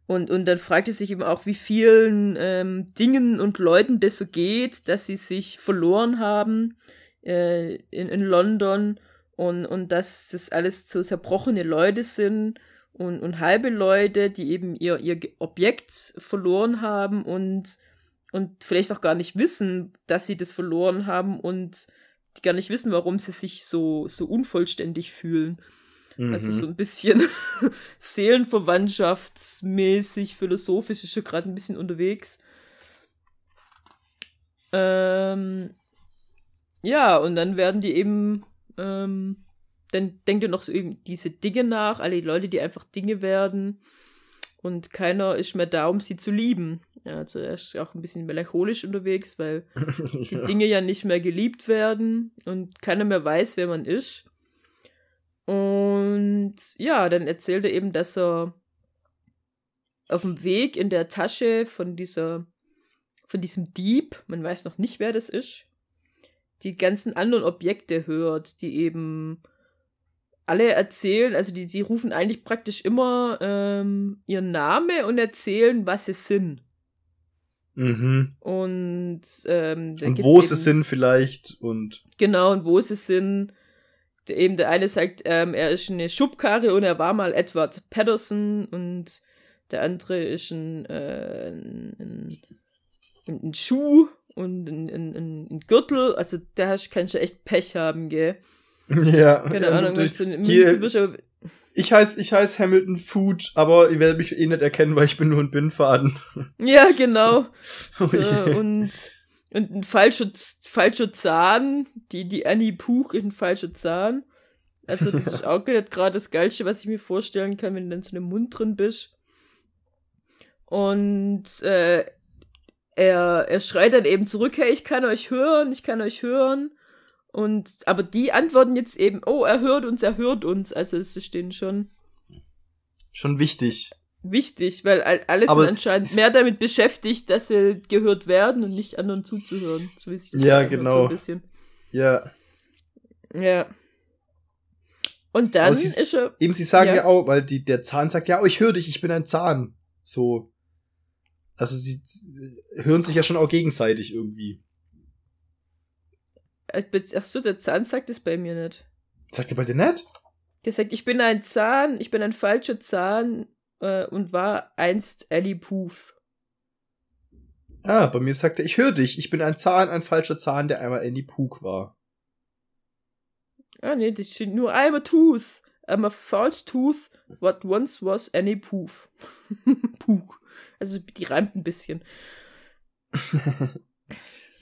und, und dann fragt er sich eben auch, wie vielen ähm, Dingen und Leuten das so geht, dass sie sich verloren haben äh, in, in London und, und dass das alles so zerbrochene Leute sind und, und halbe Leute, die eben ihr, ihr Objekt verloren haben und, und vielleicht auch gar nicht wissen, dass sie das verloren haben und die gar nicht wissen, warum sie sich so, so unvollständig fühlen. Mhm. Also so ein bisschen seelenverwandtschaftsmäßig, philosophisch ist ja gerade ein bisschen unterwegs. Ähm, ja, und dann werden die eben ähm, dann denkt ihr noch so eben diese Dinge nach, alle Leute, die einfach Dinge werden und keiner ist mehr da, um sie zu lieben. Ja, also er ist auch ein bisschen melancholisch unterwegs, weil die Dinge ja nicht mehr geliebt werden und keiner mehr weiß, wer man ist. Und ja, dann erzählt er eben, dass er auf dem Weg in der Tasche von dieser, von diesem Dieb, man weiß noch nicht, wer das ist, die ganzen anderen Objekte hört, die eben alle erzählen, also die, die rufen eigentlich praktisch immer ähm, ihren Namen und erzählen, was sie sind. Mhm. Und, ähm, und wo sie sind vielleicht und. Genau, und wo sie sind. Der, eben der eine sagt, ähm, er ist eine Schubkarre und er war mal Edward Patterson und der andere ist ein, äh, ein, ein, ein Schuh und ein, ein, ein, Gürtel. Also da kannst du echt Pech haben, gell? Ja. Keine ja, Ahnung, wenn du Münze bist, ich heiße ich heiß Hamilton Food, aber ihr werdet mich eh nicht erkennen, weil ich bin nur ein Bindfaden. Ja, genau. oh äh, und und ein falscher, falscher Zahn, die, die Annie Puch ist ein falscher Zahn. Also das ist auch gerade das Geilste, was ich mir vorstellen kann, wenn du dann so einem Mund drin bist. Und äh, er, er schreit dann eben zurück, hey, ich kann euch hören, ich kann euch hören. Und aber die antworten jetzt eben, oh, er hört uns, er hört uns. Also es ist denen schon. Schon wichtig. Wichtig, weil alles aber sind anscheinend mehr damit beschäftigt, dass sie gehört werden und nicht anderen zuzuhören. So wie sich das ja, genau. So ja. Ja. Und dann sie, ist er. Eben, sie sagen ja, ja auch, weil die, der Zahn sagt, ja, oh, ich höre dich, ich bin ein Zahn. So. Also sie hören sich ja schon auch gegenseitig irgendwie. Äh, ach so, der Zahn sagt es bei mir nicht. Sagt er bei dir nicht? Der sagt, ich bin ein Zahn, ich bin ein falscher Zahn äh, und war einst Ellie Poof. Ah, bei mir sagt er, ich höre dich, ich bin ein Zahn, ein falscher Zahn, der einmal Annie Pook war. Ah, nee, das steht nur I'm a tooth. I'm a false tooth, what once was any poof. Puk. Also die reimt ein bisschen.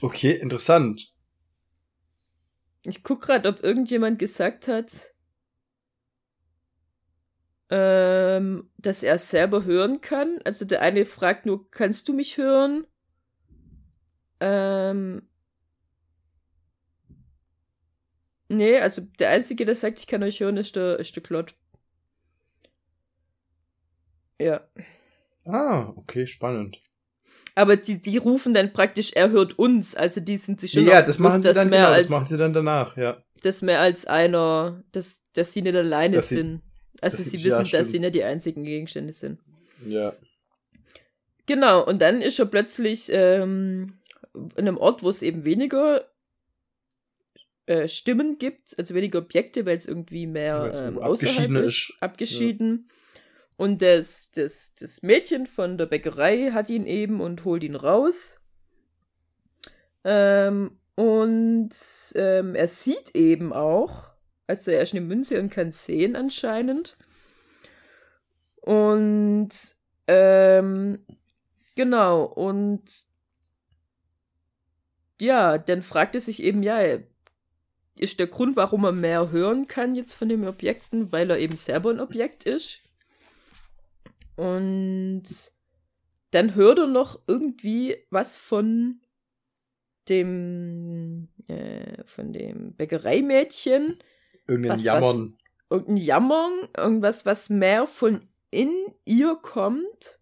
okay, interessant. Ich guck grad, ob irgendjemand gesagt hat, ähm, dass er selber hören kann. Also der eine fragt nur, kannst du mich hören? Ähm, Nee, also der Einzige, der sagt, ich kann euch hören, ist der, ist der Klott. Ja. Ah, okay, spannend. Aber die, die rufen dann praktisch, er hört uns, also die sind sich schon. Ja, das machen sie dann mehr genau, als, das machen sie dann danach, ja. Das mehr als einer, dass, dass sie nicht alleine dass sind. Sie, also sie wissen, ja, dass sie nicht die einzigen Gegenstände sind. Ja. Genau, und dann ist er plötzlich ähm, in einem Ort, wo es eben weniger äh, Stimmen gibt, also weniger Objekte, weil es irgendwie mehr ähm, außerhalb ist, ist. abgeschieden. Ja. Und das, das, das Mädchen von der Bäckerei hat ihn eben und holt ihn raus. Ähm, und ähm, er sieht eben auch, also er ist eine Münze und kann sehen anscheinend. Und ähm, genau, und ja, dann fragt er sich eben, ja, ist der Grund, warum er mehr hören kann jetzt von den Objekten, weil er eben selber ein Objekt ist. Und dann hört er noch irgendwie was von dem äh, von dem Bäckereimädchen. Irgendein was, Jammern. Was, irgendein Jammern, irgendwas, was mehr von in ihr kommt.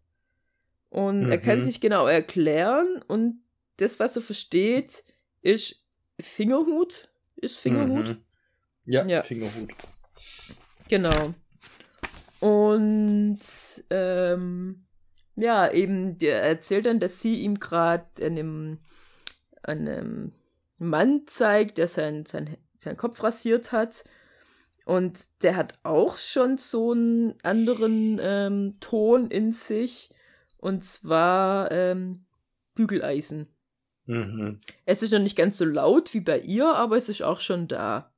Und mhm. er kann es mhm. nicht genau erklären. Und das, was er versteht, ist Fingerhut ist Fingerhut. Mhm. Ja, ja, Fingerhut. Genau. Und ähm, ja, eben, der erzählt dann, dass sie ihm gerade einem, einem Mann zeigt, der sein, sein, seinen Kopf rasiert hat. Und der hat auch schon so einen anderen ähm, Ton in sich. Und zwar ähm, Bügeleisen. Mhm. Es ist noch nicht ganz so laut wie bei ihr, aber es ist auch schon da.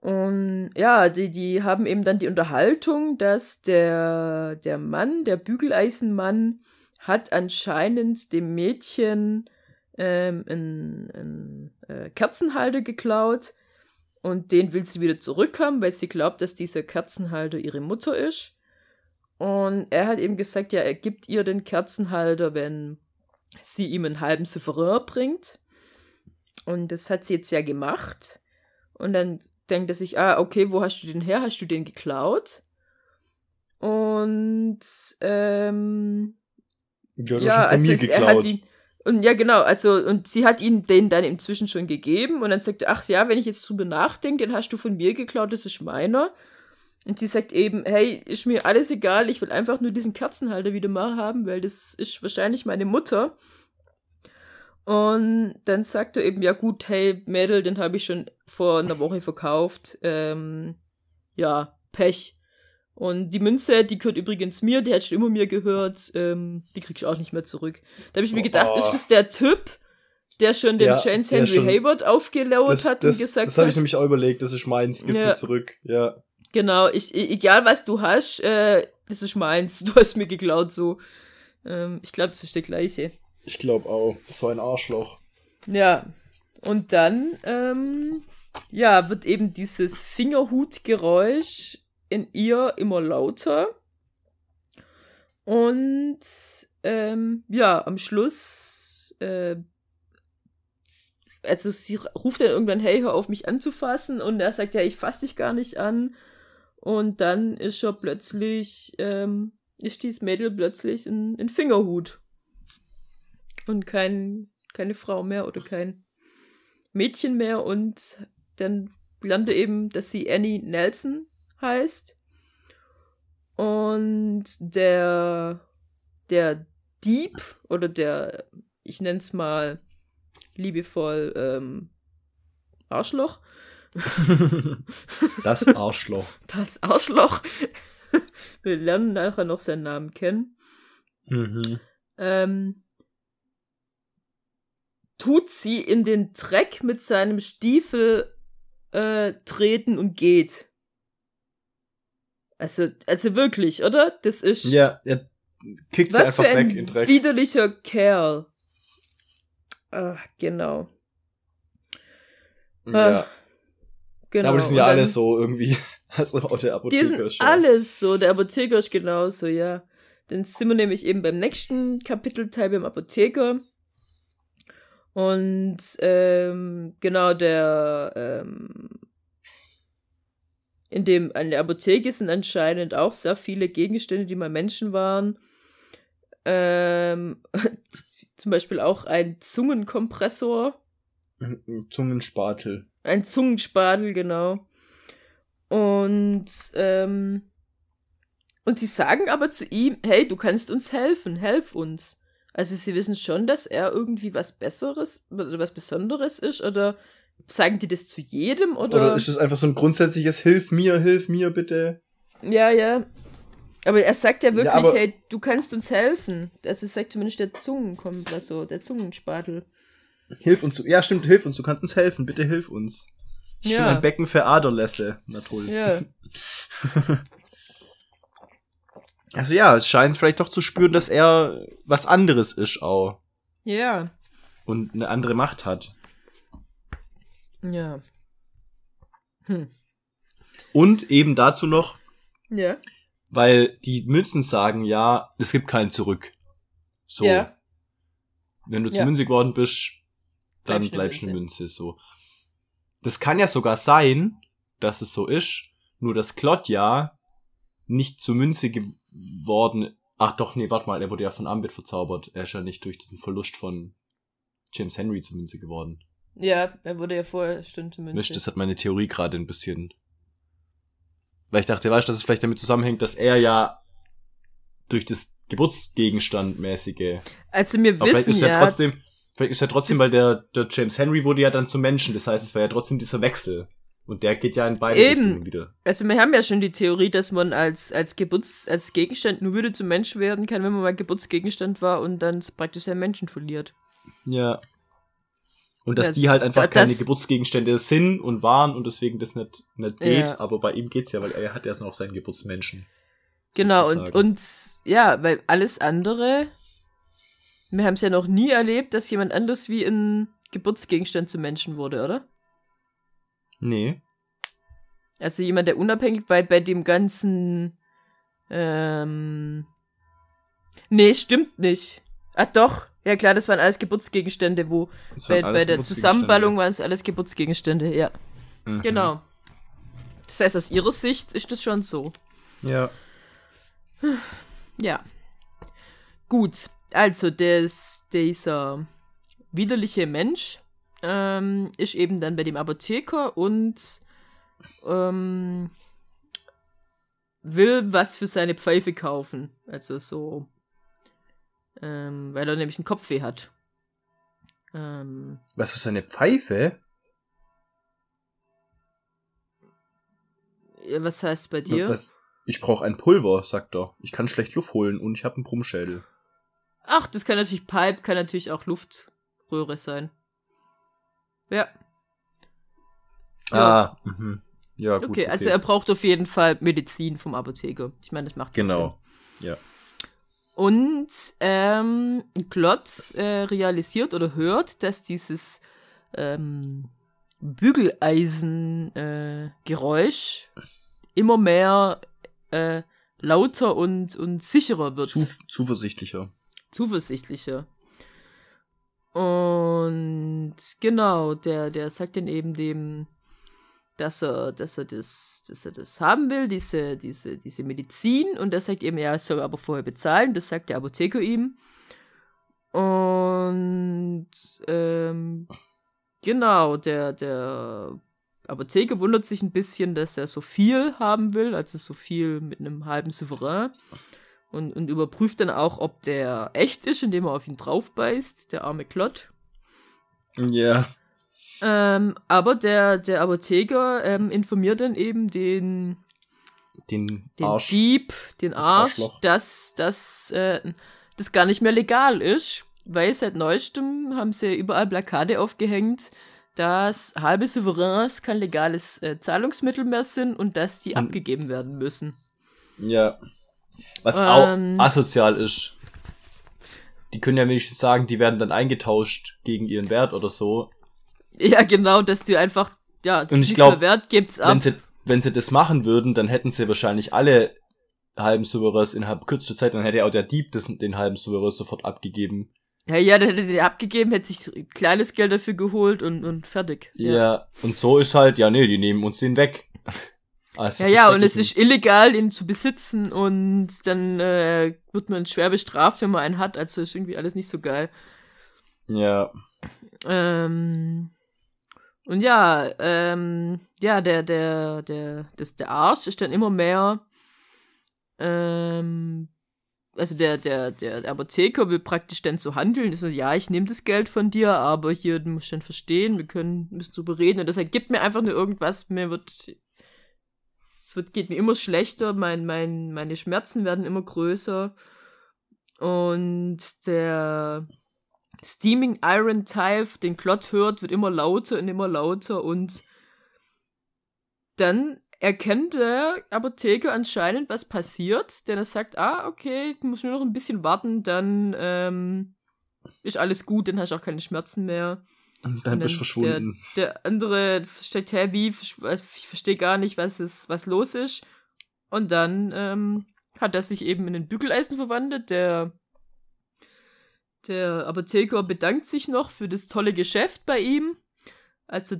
Und ja, die, die haben eben dann die Unterhaltung, dass der, der Mann, der Bügeleisenmann, hat anscheinend dem Mädchen ähm, einen, einen äh, Kerzenhalter geklaut und den will sie wieder zurückhaben, weil sie glaubt, dass dieser Kerzenhalter ihre Mutter ist. Und er hat eben gesagt, ja, er gibt ihr den Kerzenhalter, wenn sie ihm einen halben Souverän bringt. Und das hat sie jetzt ja gemacht. Und dann denkt er sich, ah, okay, wo hast du den her? Hast du den geklaut? Und ähm, ja, ja also es, er hat ihn, und ja, genau, also, und sie hat ihn den dann inzwischen schon gegeben und dann sagt er, ach ja, wenn ich jetzt drüber nachdenke, den hast du von mir geklaut, das ist meiner. Und sie sagt eben, hey, ist mir alles egal, ich will einfach nur diesen Kerzenhalter wieder mal haben, weil das ist wahrscheinlich meine Mutter. Und dann sagt er eben, ja gut, hey Mädel, den habe ich schon vor einer Woche verkauft. Ähm, ja, Pech. Und die Münze, die gehört übrigens mir, die hat schon immer mir gehört, ähm, die krieg ich auch nicht mehr zurück. Da habe ich mir gedacht, oh. ist das der Typ, der schon den ja, James Henry schon, Hayward aufgelauert hat das, und gesagt Das habe ich nämlich auch überlegt, das ist meins, gib's ja. mir zurück, ja. Genau, ich, egal was du hast, äh, das ist meins. Du hast mir geklaut, so. Ähm, ich glaube, das ist der gleiche. Ich glaube auch. So ein Arschloch. Ja. Und dann, ähm, ja, wird eben dieses Fingerhutgeräusch in ihr immer lauter. Und ähm, ja, am Schluss, äh, also sie ruft dann irgendwann, hey, hör auf mich anzufassen. Und er sagt, ja, ich fasse dich gar nicht an. Und dann ist er plötzlich, ähm, ist dieses Mädel plötzlich ein, ein Fingerhut. Und kein, keine Frau mehr oder kein Mädchen mehr. Und dann lernte eben, dass sie Annie Nelson heißt. Und der, der Dieb oder der, ich nenne es mal liebevoll, ähm, Arschloch. das Arschloch. Das Arschloch. Wir lernen nachher noch seinen Namen kennen. Mhm. Ähm, tut sie in den Dreck mit seinem Stiefel äh, treten und geht. Also, also wirklich, oder? Das ist. Ja, er kickt sie einfach weg in den Dreck. Widerlicher Kerl. Ah, genau. Ja. Ah, genau. Aber die sind ja alle so irgendwie. Also auch der Apotheker die sind schon. alles so. Der Apotheker ist genauso, ja. Dann sind wir nämlich eben beim nächsten Kapitelteil beim Apotheker. Und ähm, genau der ähm, in dem an der Apotheke sind anscheinend auch sehr viele Gegenstände, die mal Menschen waren. Ähm, zum Beispiel auch ein Zungenkompressor. Ein Zungenspatel. Ein Zungenspatel, genau. Und ähm, und die sagen aber zu ihm, hey, du kannst uns helfen, helf uns. Also sie wissen schon, dass er irgendwie was Besseres oder was Besonderes ist oder sagen die das zu jedem oder? Oder ist das einfach so ein grundsätzliches Hilf mir, hilf mir bitte? Ja, ja. Aber er sagt ja wirklich, ja, hey, du kannst uns helfen. Also sagt zumindest der Zungenkompressor, der Zungenspatel. Hilf uns, ja stimmt, hilf uns, du kannst uns helfen, bitte hilf uns. Ich ja. bin ein Becken für Aderlässe, na toll. Ja. also ja, es scheint vielleicht doch zu spüren, dass er was anderes ist auch. Ja. Und eine andere Macht hat. Ja. Hm. Und eben dazu noch, ja. weil die Münzen sagen, ja, es gibt kein Zurück. So. Ja. Wenn du zu ja. Münze geworden bist, dann bleibst, bleibst eine Münze. So. Das kann ja sogar sein, dass es so ist, nur dass Claudia nicht zu Münze geworden. Ach doch, nee, warte mal, er wurde ja von Ambit verzaubert. Er ist ja nicht durch den Verlust von James Henry zu Münze geworden. Ja, er wurde ja vorher Stunde Münze. Mischt, das hat meine Theorie gerade ein bisschen. Weil ich dachte, weißt du, dass es vielleicht damit zusammenhängt, dass er ja durch das Geburtsgegenstand mäßige. Also wir wissen vielleicht ist ja, trotzdem, vielleicht ist ja trotzdem, weil der, der James Henry wurde ja dann zum Menschen. Das heißt, es war ja trotzdem dieser Wechsel. Und der geht ja in beide Eben. Richtungen wieder. Also wir haben ja schon die Theorie, dass man als, als Geburts, als Gegenstand nur wieder zum Mensch werden kann, wenn man mal Geburtsgegenstand war und dann praktisch seinen Menschen verliert. Ja. Und dass ja, die halt einfach keine Geburtsgegenstände sind und waren und deswegen das nicht, nicht geht. Ja. Aber bei ihm geht's ja, weil er hat ja noch seinen Geburtsmenschen. Genau, und, und ja, weil alles andere, wir haben es ja noch nie erlebt, dass jemand anders wie ein Geburtsgegenstand zum Menschen wurde, oder? Nee. Also jemand, der unabhängig bei, bei dem ganzen. Ähm. Nee, stimmt nicht. Ah, doch. Ja klar, das waren alles Geburtsgegenstände, wo bei, bei der Zusammenballung waren es alles Geburtsgegenstände, ja. Mhm. Genau. Das heißt, aus ihrer Sicht ist das schon so. Ja. Ja. Gut, also des, dieser widerliche Mensch ähm, ist eben dann bei dem Apotheker und ähm, will was für seine Pfeife kaufen. Also so ähm, weil er nämlich einen Kopfweh hat. Ähm, Was ist eine Pfeife? Ja, was heißt bei dir? Was? Ich brauche ein Pulver, sagt er. Ich kann schlecht Luft holen und ich habe einen Brummschädel. Ach, das kann natürlich Pipe, kann natürlich auch Luftröhre sein. Ja. Ah, ja. Mhm. Ja, gut. Okay, okay, also er braucht auf jeden Fall Medizin vom Apotheker. Ich meine, das macht Genau. Sinn. Ja. Und ähm, Klotz äh, realisiert oder hört, dass dieses ähm, Bügeleisen-Geräusch äh, immer mehr äh, lauter und, und sicherer wird. Zu, zuversichtlicher. Zuversichtlicher. Und genau, der, der sagt dann eben dem, dass er, dass er das, dass er das haben will, diese, diese, diese Medizin, und er sagt eben, er soll aber vorher bezahlen, das sagt der Apotheker ihm. Und ähm, genau, der, der Apotheker wundert sich ein bisschen, dass er so viel haben will, also so viel mit einem halben Souverän. Und, und überprüft dann auch, ob der echt ist, indem er auf ihn drauf beißt, der arme Klott. Ja. Ähm, aber der, der Apotheker ähm, informiert dann eben den, Den, den Arsch. Dieb, den Das Arsch, Arschloch. dass, dass äh, das gar nicht mehr legal ist, weil seit neuestem haben sie überall Plakate aufgehängt, dass halbe Souveräns kein legales äh, Zahlungsmittel mehr sind und dass die Hm. abgegeben werden müssen. Ja. Was Ähm. auch asozial ist. Die können ja wenigstens sagen, die werden dann eingetauscht gegen ihren Wert oder so. Ja, genau, dass die einfach, ja, das Und ich nicht glaub, mehr wert, gibt's ab. Wenn sie, wenn sie das machen würden, dann hätten sie wahrscheinlich alle halben Souveräns innerhalb kürzester Zeit, dann hätte auch der Dieb das, den halben Souverän sofort abgegeben. Ja, ja, dann hätte der abgegeben, hätte sich kleines Geld dafür geholt und, und fertig. Ja. Und so ist halt, ja, nee, die nehmen uns den weg. Also Ja, ja, und es ist illegal, ihn zu besitzen und dann äh, wird man schwer bestraft, wenn man einen hat. Also ist irgendwie alles nicht so geil. Ja. Ähm, und ja, ähm, ja, der, der, der, das, der Arsch ist dann immer mehr, ähm, also der, der, der, der Apotheker will praktisch dann so handeln. So, ja, ich nehme das Geld von dir, aber hier, du musst dann verstehen, wir können, müssen drüber reden. Und das heißt, gib mir einfach nur irgendwas, mir wird, es wird, geht mir immer schlechter, mein, mein, meine Schmerzen werden immer größer. Und der, Steaming Iron Tile, den Klott hört, wird immer lauter und immer lauter und dann erkennt der Apotheker anscheinend, was passiert, denn er sagt, ah, okay, du musst nur noch ein bisschen warten, dann ähm, ist alles gut, dann hast du auch keine Schmerzen mehr. Und dann Und bist du verschwunden. Der, der andere steckt, wie, ich verstehe gar nicht, was, ist, was los ist. Und dann ähm, hat er sich eben in den Bügeleisen verwandelt, der der Apotheker bedankt sich noch für das tolle Geschäft bei ihm. Also,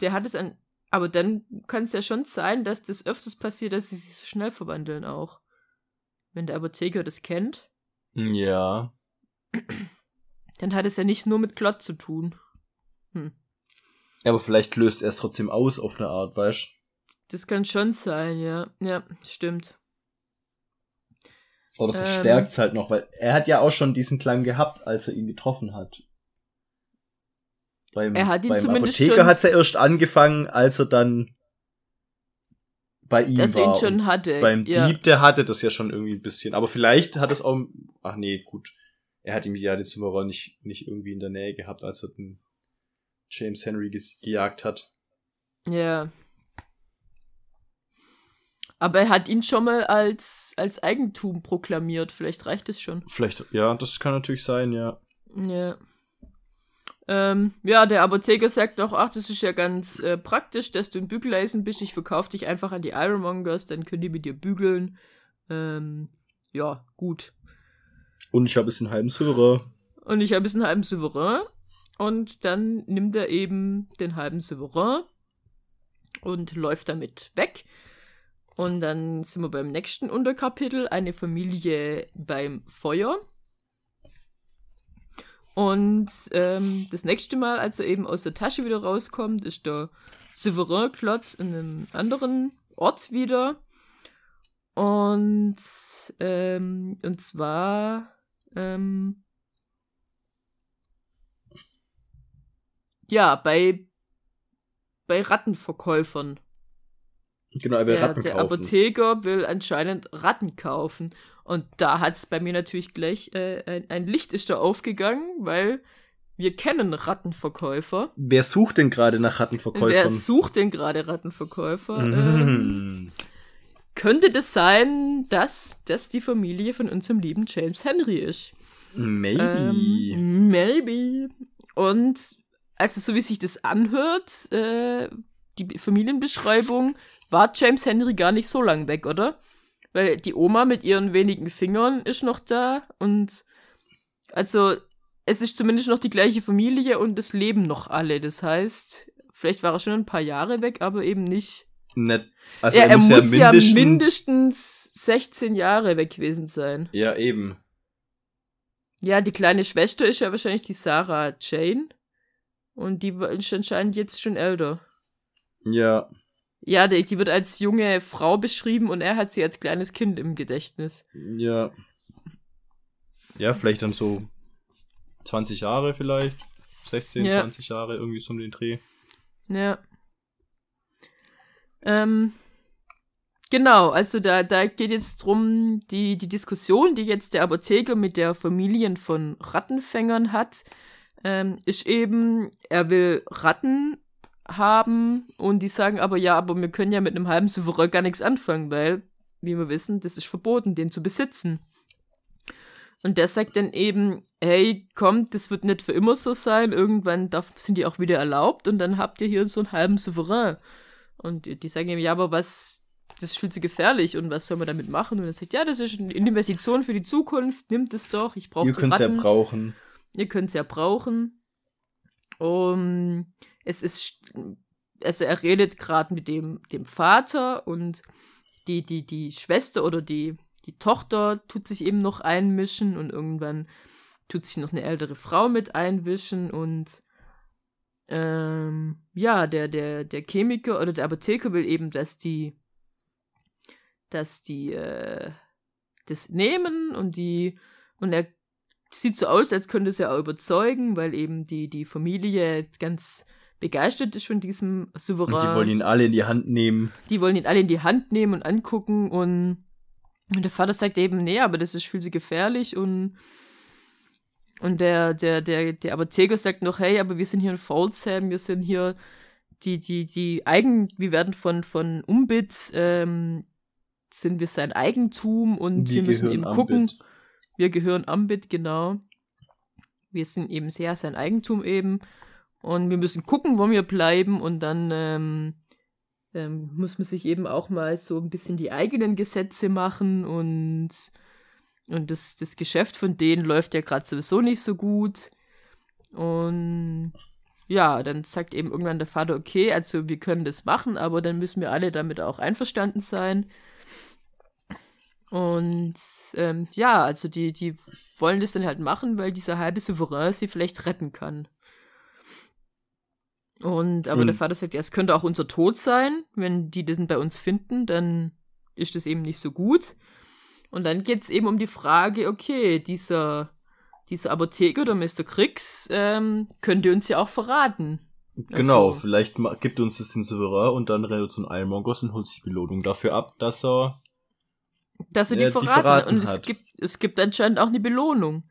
der hat es an. Aber dann kann es ja schon sein, dass das öfters passiert, dass sie sich so schnell verwandeln auch. Wenn der Apotheker das kennt, Ja. dann hat es ja nicht nur mit Klott zu tun. Hm. Aber vielleicht löst er es trotzdem aus auf eine Art, weißt Das kann schon sein, ja. Ja, stimmt. Oder Ähm. verstärkt es halt noch, weil er hat ja auch schon diesen Klang gehabt, als er ihn getroffen hat. Beim, Er hat ihn beim zumindest Apotheker hat es ja erst angefangen, als er dann bei ihm Dass er war. ihn schon hatte. beim ja. Dieb, der hatte das ja schon irgendwie ein bisschen. Aber vielleicht hat es auch. Ach nee, gut. Er hat ihm ja den Souverän nicht, nicht irgendwie in der Nähe gehabt, als er den James Henry gejagt hat. Ja. Aber er hat ihn schon mal als, als Eigentum proklamiert. Vielleicht reicht es schon. Vielleicht, ja, das kann natürlich sein, ja. Ja. Ähm, ja, der Apotheker sagt auch, ach, das ist ja ganz äh, praktisch, dass du ein Bügeleisen bist. Ich verkaufe dich einfach an die Ironmongers, dann können die mit dir bügeln. Ähm, ja, gut. Und ich habe es in halben Souverän. Und ich habe jetzt einen halben Souverän. Und dann nimmt er eben den halben Souverän und läuft damit weg. Und dann sind wir beim nächsten Unterkapitel, eine Familie beim Feuer. Und ähm, das nächste Mal, als er eben aus der Tasche wieder rauskommt, ist der Souverän-Klotz in einem anderen Ort wieder. Und, ähm, und zwar, ähm, ja, bei, bei Rattenverkäufern. Genau, er will Der, Ratten der kaufen. Apotheker will anscheinend Ratten kaufen. Und da hat es bei mir natürlich gleich äh, ein, ein Licht ist da aufgegangen, weil wir kennen Rattenverkäufer. Wer sucht denn gerade nach Wer Rattenverkäufern? sucht denn gerade Rattenverkäufer? Ähm, Mhm. könnte das sein, dass das die Familie von unserem lieben James Henry ist. Maybe. Ähm, maybe. Und also so wie sich das anhört, äh, die Familienbeschreibung, war James Henry gar nicht so lang weg, oder? Weil die Oma mit ihren wenigen Fingern ist noch da und also es ist zumindest noch die gleiche Familie und es leben noch alle. Das heißt, vielleicht war er schon ein paar Jahre weg, aber eben nicht Nicht, also ja, er, er muss, muss ja ja mindestens, mindestens 16 Jahre weg gewesen sein. Ja, eben. Ja, die kleine Schwester ist ja wahrscheinlich die Sarah Jane. Und die ist anscheinend jetzt schon älter. Ja. Ja, die, die wird als junge Frau beschrieben und er hat sie als kleines Kind im Gedächtnis. Ja. Ja, vielleicht dann so 20 Jahre vielleicht. 16, Ja. 20 Jahre, irgendwie so um den Dreh. Ja. Ähm, genau, also da, da geht jetzt drum, die, die Diskussion, die jetzt der Apotheker mit der Familien von Rattenfängern hat, ähm, ist eben, er will Ratten haben und die sagen aber, ja, aber wir können ja mit einem halben Souverän gar nichts anfangen, weil, wie wir wissen, das ist verboten, den zu besitzen. Und der sagt dann eben, hey, kommt, das wird nicht für immer so sein, irgendwann darf, sind die auch wieder erlaubt und dann habt ihr hier so einen halben Souverän. Und die die sagen ihm, ja, aber was, das ist viel zu gefährlich und was soll man damit machen? Und er sagt, ja, das ist eine Investition für die Zukunft, nimmt es doch, ich brauche Ihr könnt es ja brauchen. Ihr könnt es ja brauchen. Um, es ist, also er redet gerade mit dem, dem Vater und die, die, die Schwester oder die, die Tochter tut sich eben noch einmischen und irgendwann tut sich noch eine ältere Frau mit einwischen und ähm, ja, der, der, der Chemiker oder der Apotheker will eben, dass die, dass die äh, das nehmen und die, und er sieht so aus, als könnte es ja auch überzeugen, weil eben die, die Familie ganz begeistert ist von diesem Und Souverän. die wollen ihn alle in die Hand nehmen. Die wollen ihn alle in die Hand nehmen und angucken und, und der Vater sagt eben, nee, aber das ist viel zu gefährlich und und der, der, der, der Apotheker sagt noch, hey, aber wir sind hier in Folsham, wir sind hier die, die, die Eigen, wir werden von, von Umbit, ähm, sind wir sein Eigentum und wir, müssen eben gucken, Bett. Wir gehören Ambit, genau. Wir sind eben sehr sein Eigentum eben. Und wir müssen gucken, wo wir bleiben. Und dann ähm, ähm, muss man sich eben auch mal so ein bisschen die eigenen Gesetze machen. Und, und das, das Geschäft von denen läuft ja gerade sowieso nicht so gut. Und ja, dann sagt eben irgendwann der Vater, okay, also wir können das machen, aber dann müssen wir alle damit auch einverstanden sein. Und ähm, ja, also die, die wollen das dann halt machen, weil dieser halbe Souverän sie vielleicht retten kann. Und aber Und- der Vater sagt, ja, es könnte auch unser Tod sein. Wenn die das bei uns finden, dann ist das eben nicht so gut. Und dann geht's eben um die Frage, okay, dieser, dieser Apotheker oder Mr. Kriegs ähm, könnte uns ja auch verraten. Genau, Also- vielleicht gibt uns das den Souverän und dann rennt er zu einem Ironmongers und holt sich Belohnung dafür ab, dass er. Dass wir Ja, die die verraten. verraten und es hat. gibt, es gibt anscheinend auch eine Belohnung.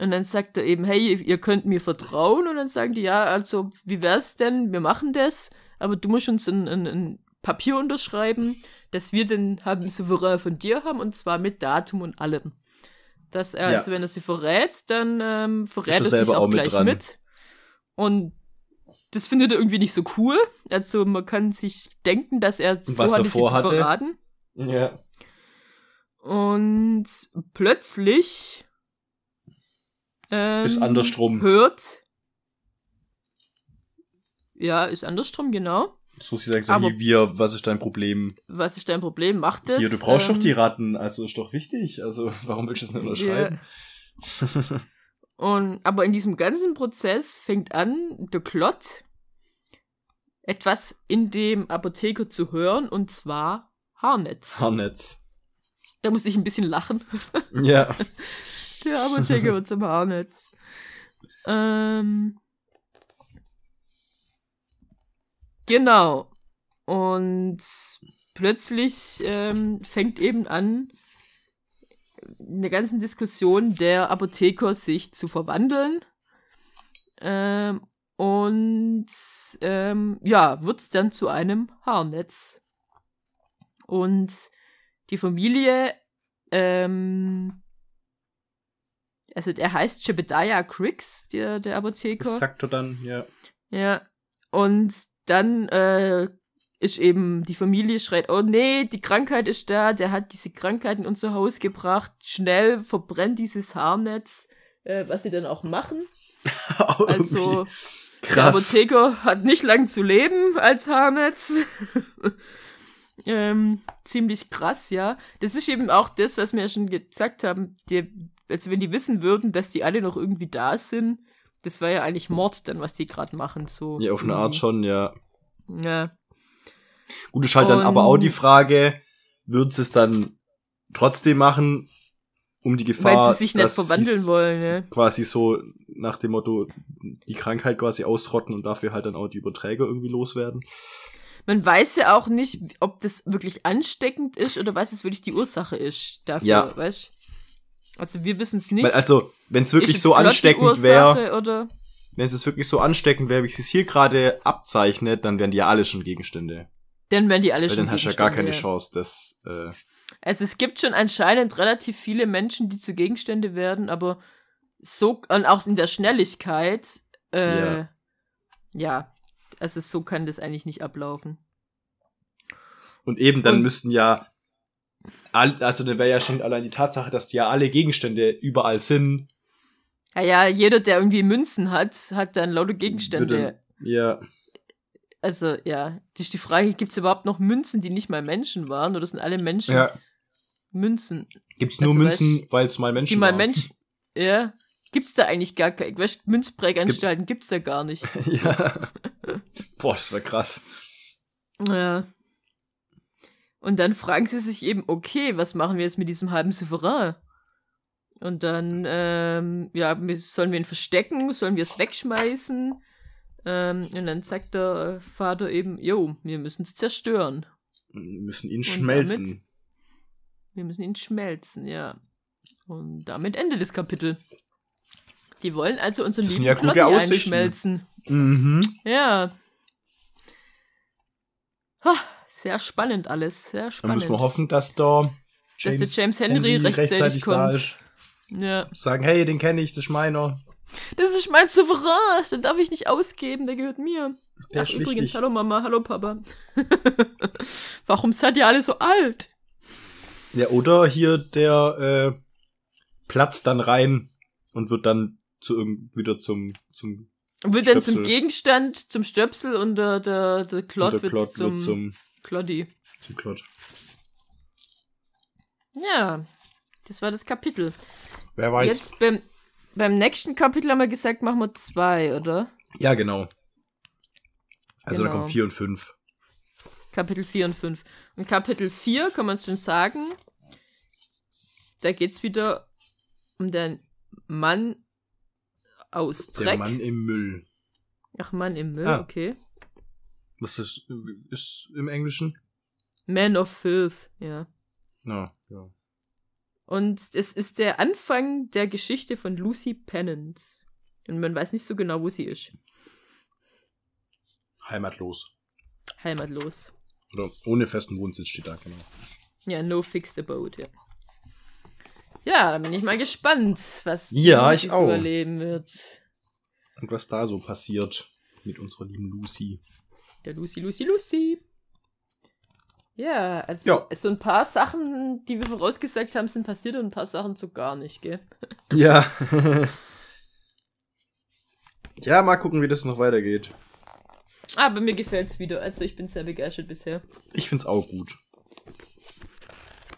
Und dann sagt er eben, hey, ihr könnt mir vertrauen. Und dann sagen die, ja, also, wie wär's denn? Wir machen das, aber du musst uns ein, ein, ein Papier unterschreiben, dass wir den halben Souverän von dir haben, und zwar mit Datum und allem. Dass er, Ja. also wenn er sie verrät, dann ähm, verrät er er sich auch, auch mit gleich dran. mit. Und das findet er irgendwie nicht so cool. Also man kann sich denken, dass er Was vorhat, er vorhatte. verraten. Ja. Und plötzlich ähm, Ist andersrum. hört. Ja, ist andersrum, genau. So sie sagen so, Aber- hier, wir, was ist dein Problem? Was ist dein Problem? Macht das. Hier, du brauchst ähm, doch die Ratten, also ist doch wichtig. Also, warum willst du es nicht unterschreiben? Und, aber in diesem ganzen Prozess fängt an, der Klott etwas in dem Apotheker zu hören, und zwar Haarnetz. Harnetz. Da muss ich ein bisschen lachen. Ja. Der Apotheker wird zum Haarnetz. Ähm. Genau. Und plötzlich ähm, fängt eben an, in der ganzen Diskussion der Apotheker sich zu verwandeln. Ähm, und ähm, ja, wird dann zu einem Haarnetz. Und die Familie, ähm, also der heißt Jebediah Criggs, der, der Apotheker. Das sagt er dann, ja. Ja. Und dann äh, ist eben die Familie schreit, oh nee, die Krankheit ist da, der hat diese Krankheit in unser Haus gebracht, schnell verbrennt dieses Haarnetz, äh, was sie dann auch machen. also Krass. der Apotheker hat nicht lang zu leben als Haarnetz. ähm, ziemlich krass, ja. Das ist eben auch das, was wir ja schon gesagt haben, die, also wenn die wissen würden, dass die alle noch irgendwie da sind, das war ja eigentlich Mord dann, was die gerade machen. So Ja, auf eine Art schon, ja. Ja. Gut, ist halt dann Und- aber auch die Frage, würden sie es dann trotzdem machen, um die Gefahr, Weil sie sich nicht verwandeln wollen, ne? Quasi so nach dem Motto, die Krankheit quasi ausrotten und dafür halt dann auch die Überträger irgendwie loswerden. Man weiß ja auch nicht, ob das wirklich ansteckend ist oder was es wirklich die Ursache ist dafür, Ja. weißt Also wir wissen es nicht. Weil, also, wenn es wirklich so ansteckend wäre, wenn es wirklich so ansteckend wäre, wie es hier gerade abzeichnet, dann wären die ja alle schon Gegenstände. Dann werden die alle Weil schon dann hast du ja gar keine Gegenstände, Chance, dass, äh, Also es gibt schon anscheinend relativ viele Menschen, die zu Gegenstände werden, aber so, und auch in der Schnelligkeit, äh, Ja. ja. Also so kann das eigentlich nicht ablaufen. und eben dann Und- müssten ja, also dann wäre ja schon allein die Tatsache, dass die ja alle Gegenstände überall sind, Ja, ja, jeder, der irgendwie Münzen hat, hat dann lauter Gegenstände. Würde- ja, Also, ja, die die Frage, gibt es überhaupt noch Münzen, die nicht mal Menschen waren? Oder sind alle Menschen ja. Münzen, Gibt's nur Also, Münzen, weil es mal Menschen die mal waren. Menschen. Ja. Gibt's da eigentlich gar keine. Münzpräganstalten gibt's da gar nicht. ja. Boah, das war krass. Ja. Und dann fragen sie sich eben, okay, was machen wir jetzt mit diesem halben Souverän? Und dann, ähm, ja, sollen wir ihn verstecken? Sollen wir es wegschmeißen? Ähm, und dann sagt der Vater eben, jo, wir müssen es zerstören. Wir müssen ihn Und schmelzen. damit? Wir müssen ihn schmelzen, ja. Und damit endet das Kapitel. Die wollen also unseren Das lieben ja Plotty einschmelzen. Mhm. Ja. Ha, sehr spannend alles, sehr Dann spannend. müssen wir hoffen, dass da Dass der James Henry rechtzeitig da kommt. ist. Ja. Sagen, hey, den kenne ich, das ist meiner. Das ist mein Souverän, den darf ich nicht ausgeben, der gehört mir. Der Ach, übrigens, wichtig. hallo Mama, hallo Papa. Warum seid ihr alle so alt? Ja, oder hier der äh, platzt dann rein und wird dann zu wieder zum zum Wird dann zum. Gegenstand, zum Stöpsel und der, der, der Klott der wird Klott zum, wird zum Kloddy. zum Klott. Ja, das war das Kapitel. Wer weiß. Jetzt beim, beim nächsten Kapitel haben wir gesagt, machen wir zwei, oder? Ja, genau. Also da Genau. kommt vier und fünf. Kapitel 4 und 5. Und Kapitel 4 kann man schon sagen, da geht's wieder um den Mann aus Der Dreck. Mann im Müll. Ach, Mann im Müll, Ah. okay. Was ist, ist im Englischen? Man of Filth, ja. Na, ja. Und es ist der Anfang der Geschichte von Lucy Pennant. Und man weiß nicht so genau, wo sie ist. Heimatlos. Heimatlos. Oder ohne festen Wohnsitz steht da, genau. Ja, no fixed abode, ja. Ja, da bin ich mal gespannt, was Ja, ich auch. erleben wird. Und was da so passiert mit unserer lieben Lucy. Der Lucy, Lucy, Lucy. Ja, also Ja. so ein paar Sachen, die wir vorausgesagt haben, sind passiert und ein paar Sachen so gar nicht, gell? Ja. ja, mal gucken, wie das noch weitergeht. Aber mir gefällt's wieder. Also ich bin sehr begeistert bisher. Ich find's auch gut.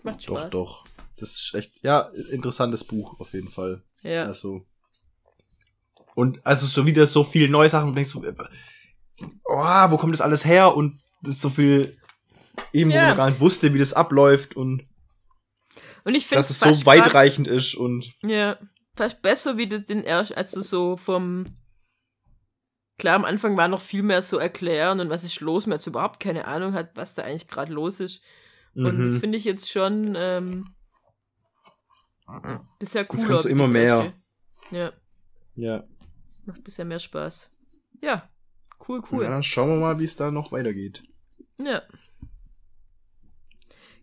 Macht Doch, Spaß. doch. Das ist echt, ja, interessantes Buch auf jeden Fall. Ja. Also. Und also so wieder so viel neue Sachen, wo du denkst, äh, oh, wo kommt das alles her? Und das ist so viel, eben, wo Ja. man gar nicht wusste, wie das abläuft und Und ich finde dass es so weitreichend ist und Ja, fast besser wie du den erst, also so vom. Klar, am Anfang war noch viel mehr so erklären und was ist los, man hat so überhaupt keine Ahnung hat, was da eigentlich gerade los ist. Und das mhm. finde ich jetzt schon ähm, bisher cooler. kommt so immer mehr. Ja, ja. macht bisher mehr Spaß. Ja, cool, cool. ja, schauen wir mal, wie es da noch weitergeht. Ja.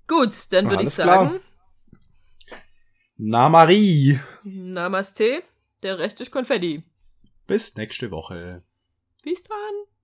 Gut, dann würde ich sagen, Na Marie. Namaste, der Rest ist Konfetti. Bis nächste Woche. Bis dann.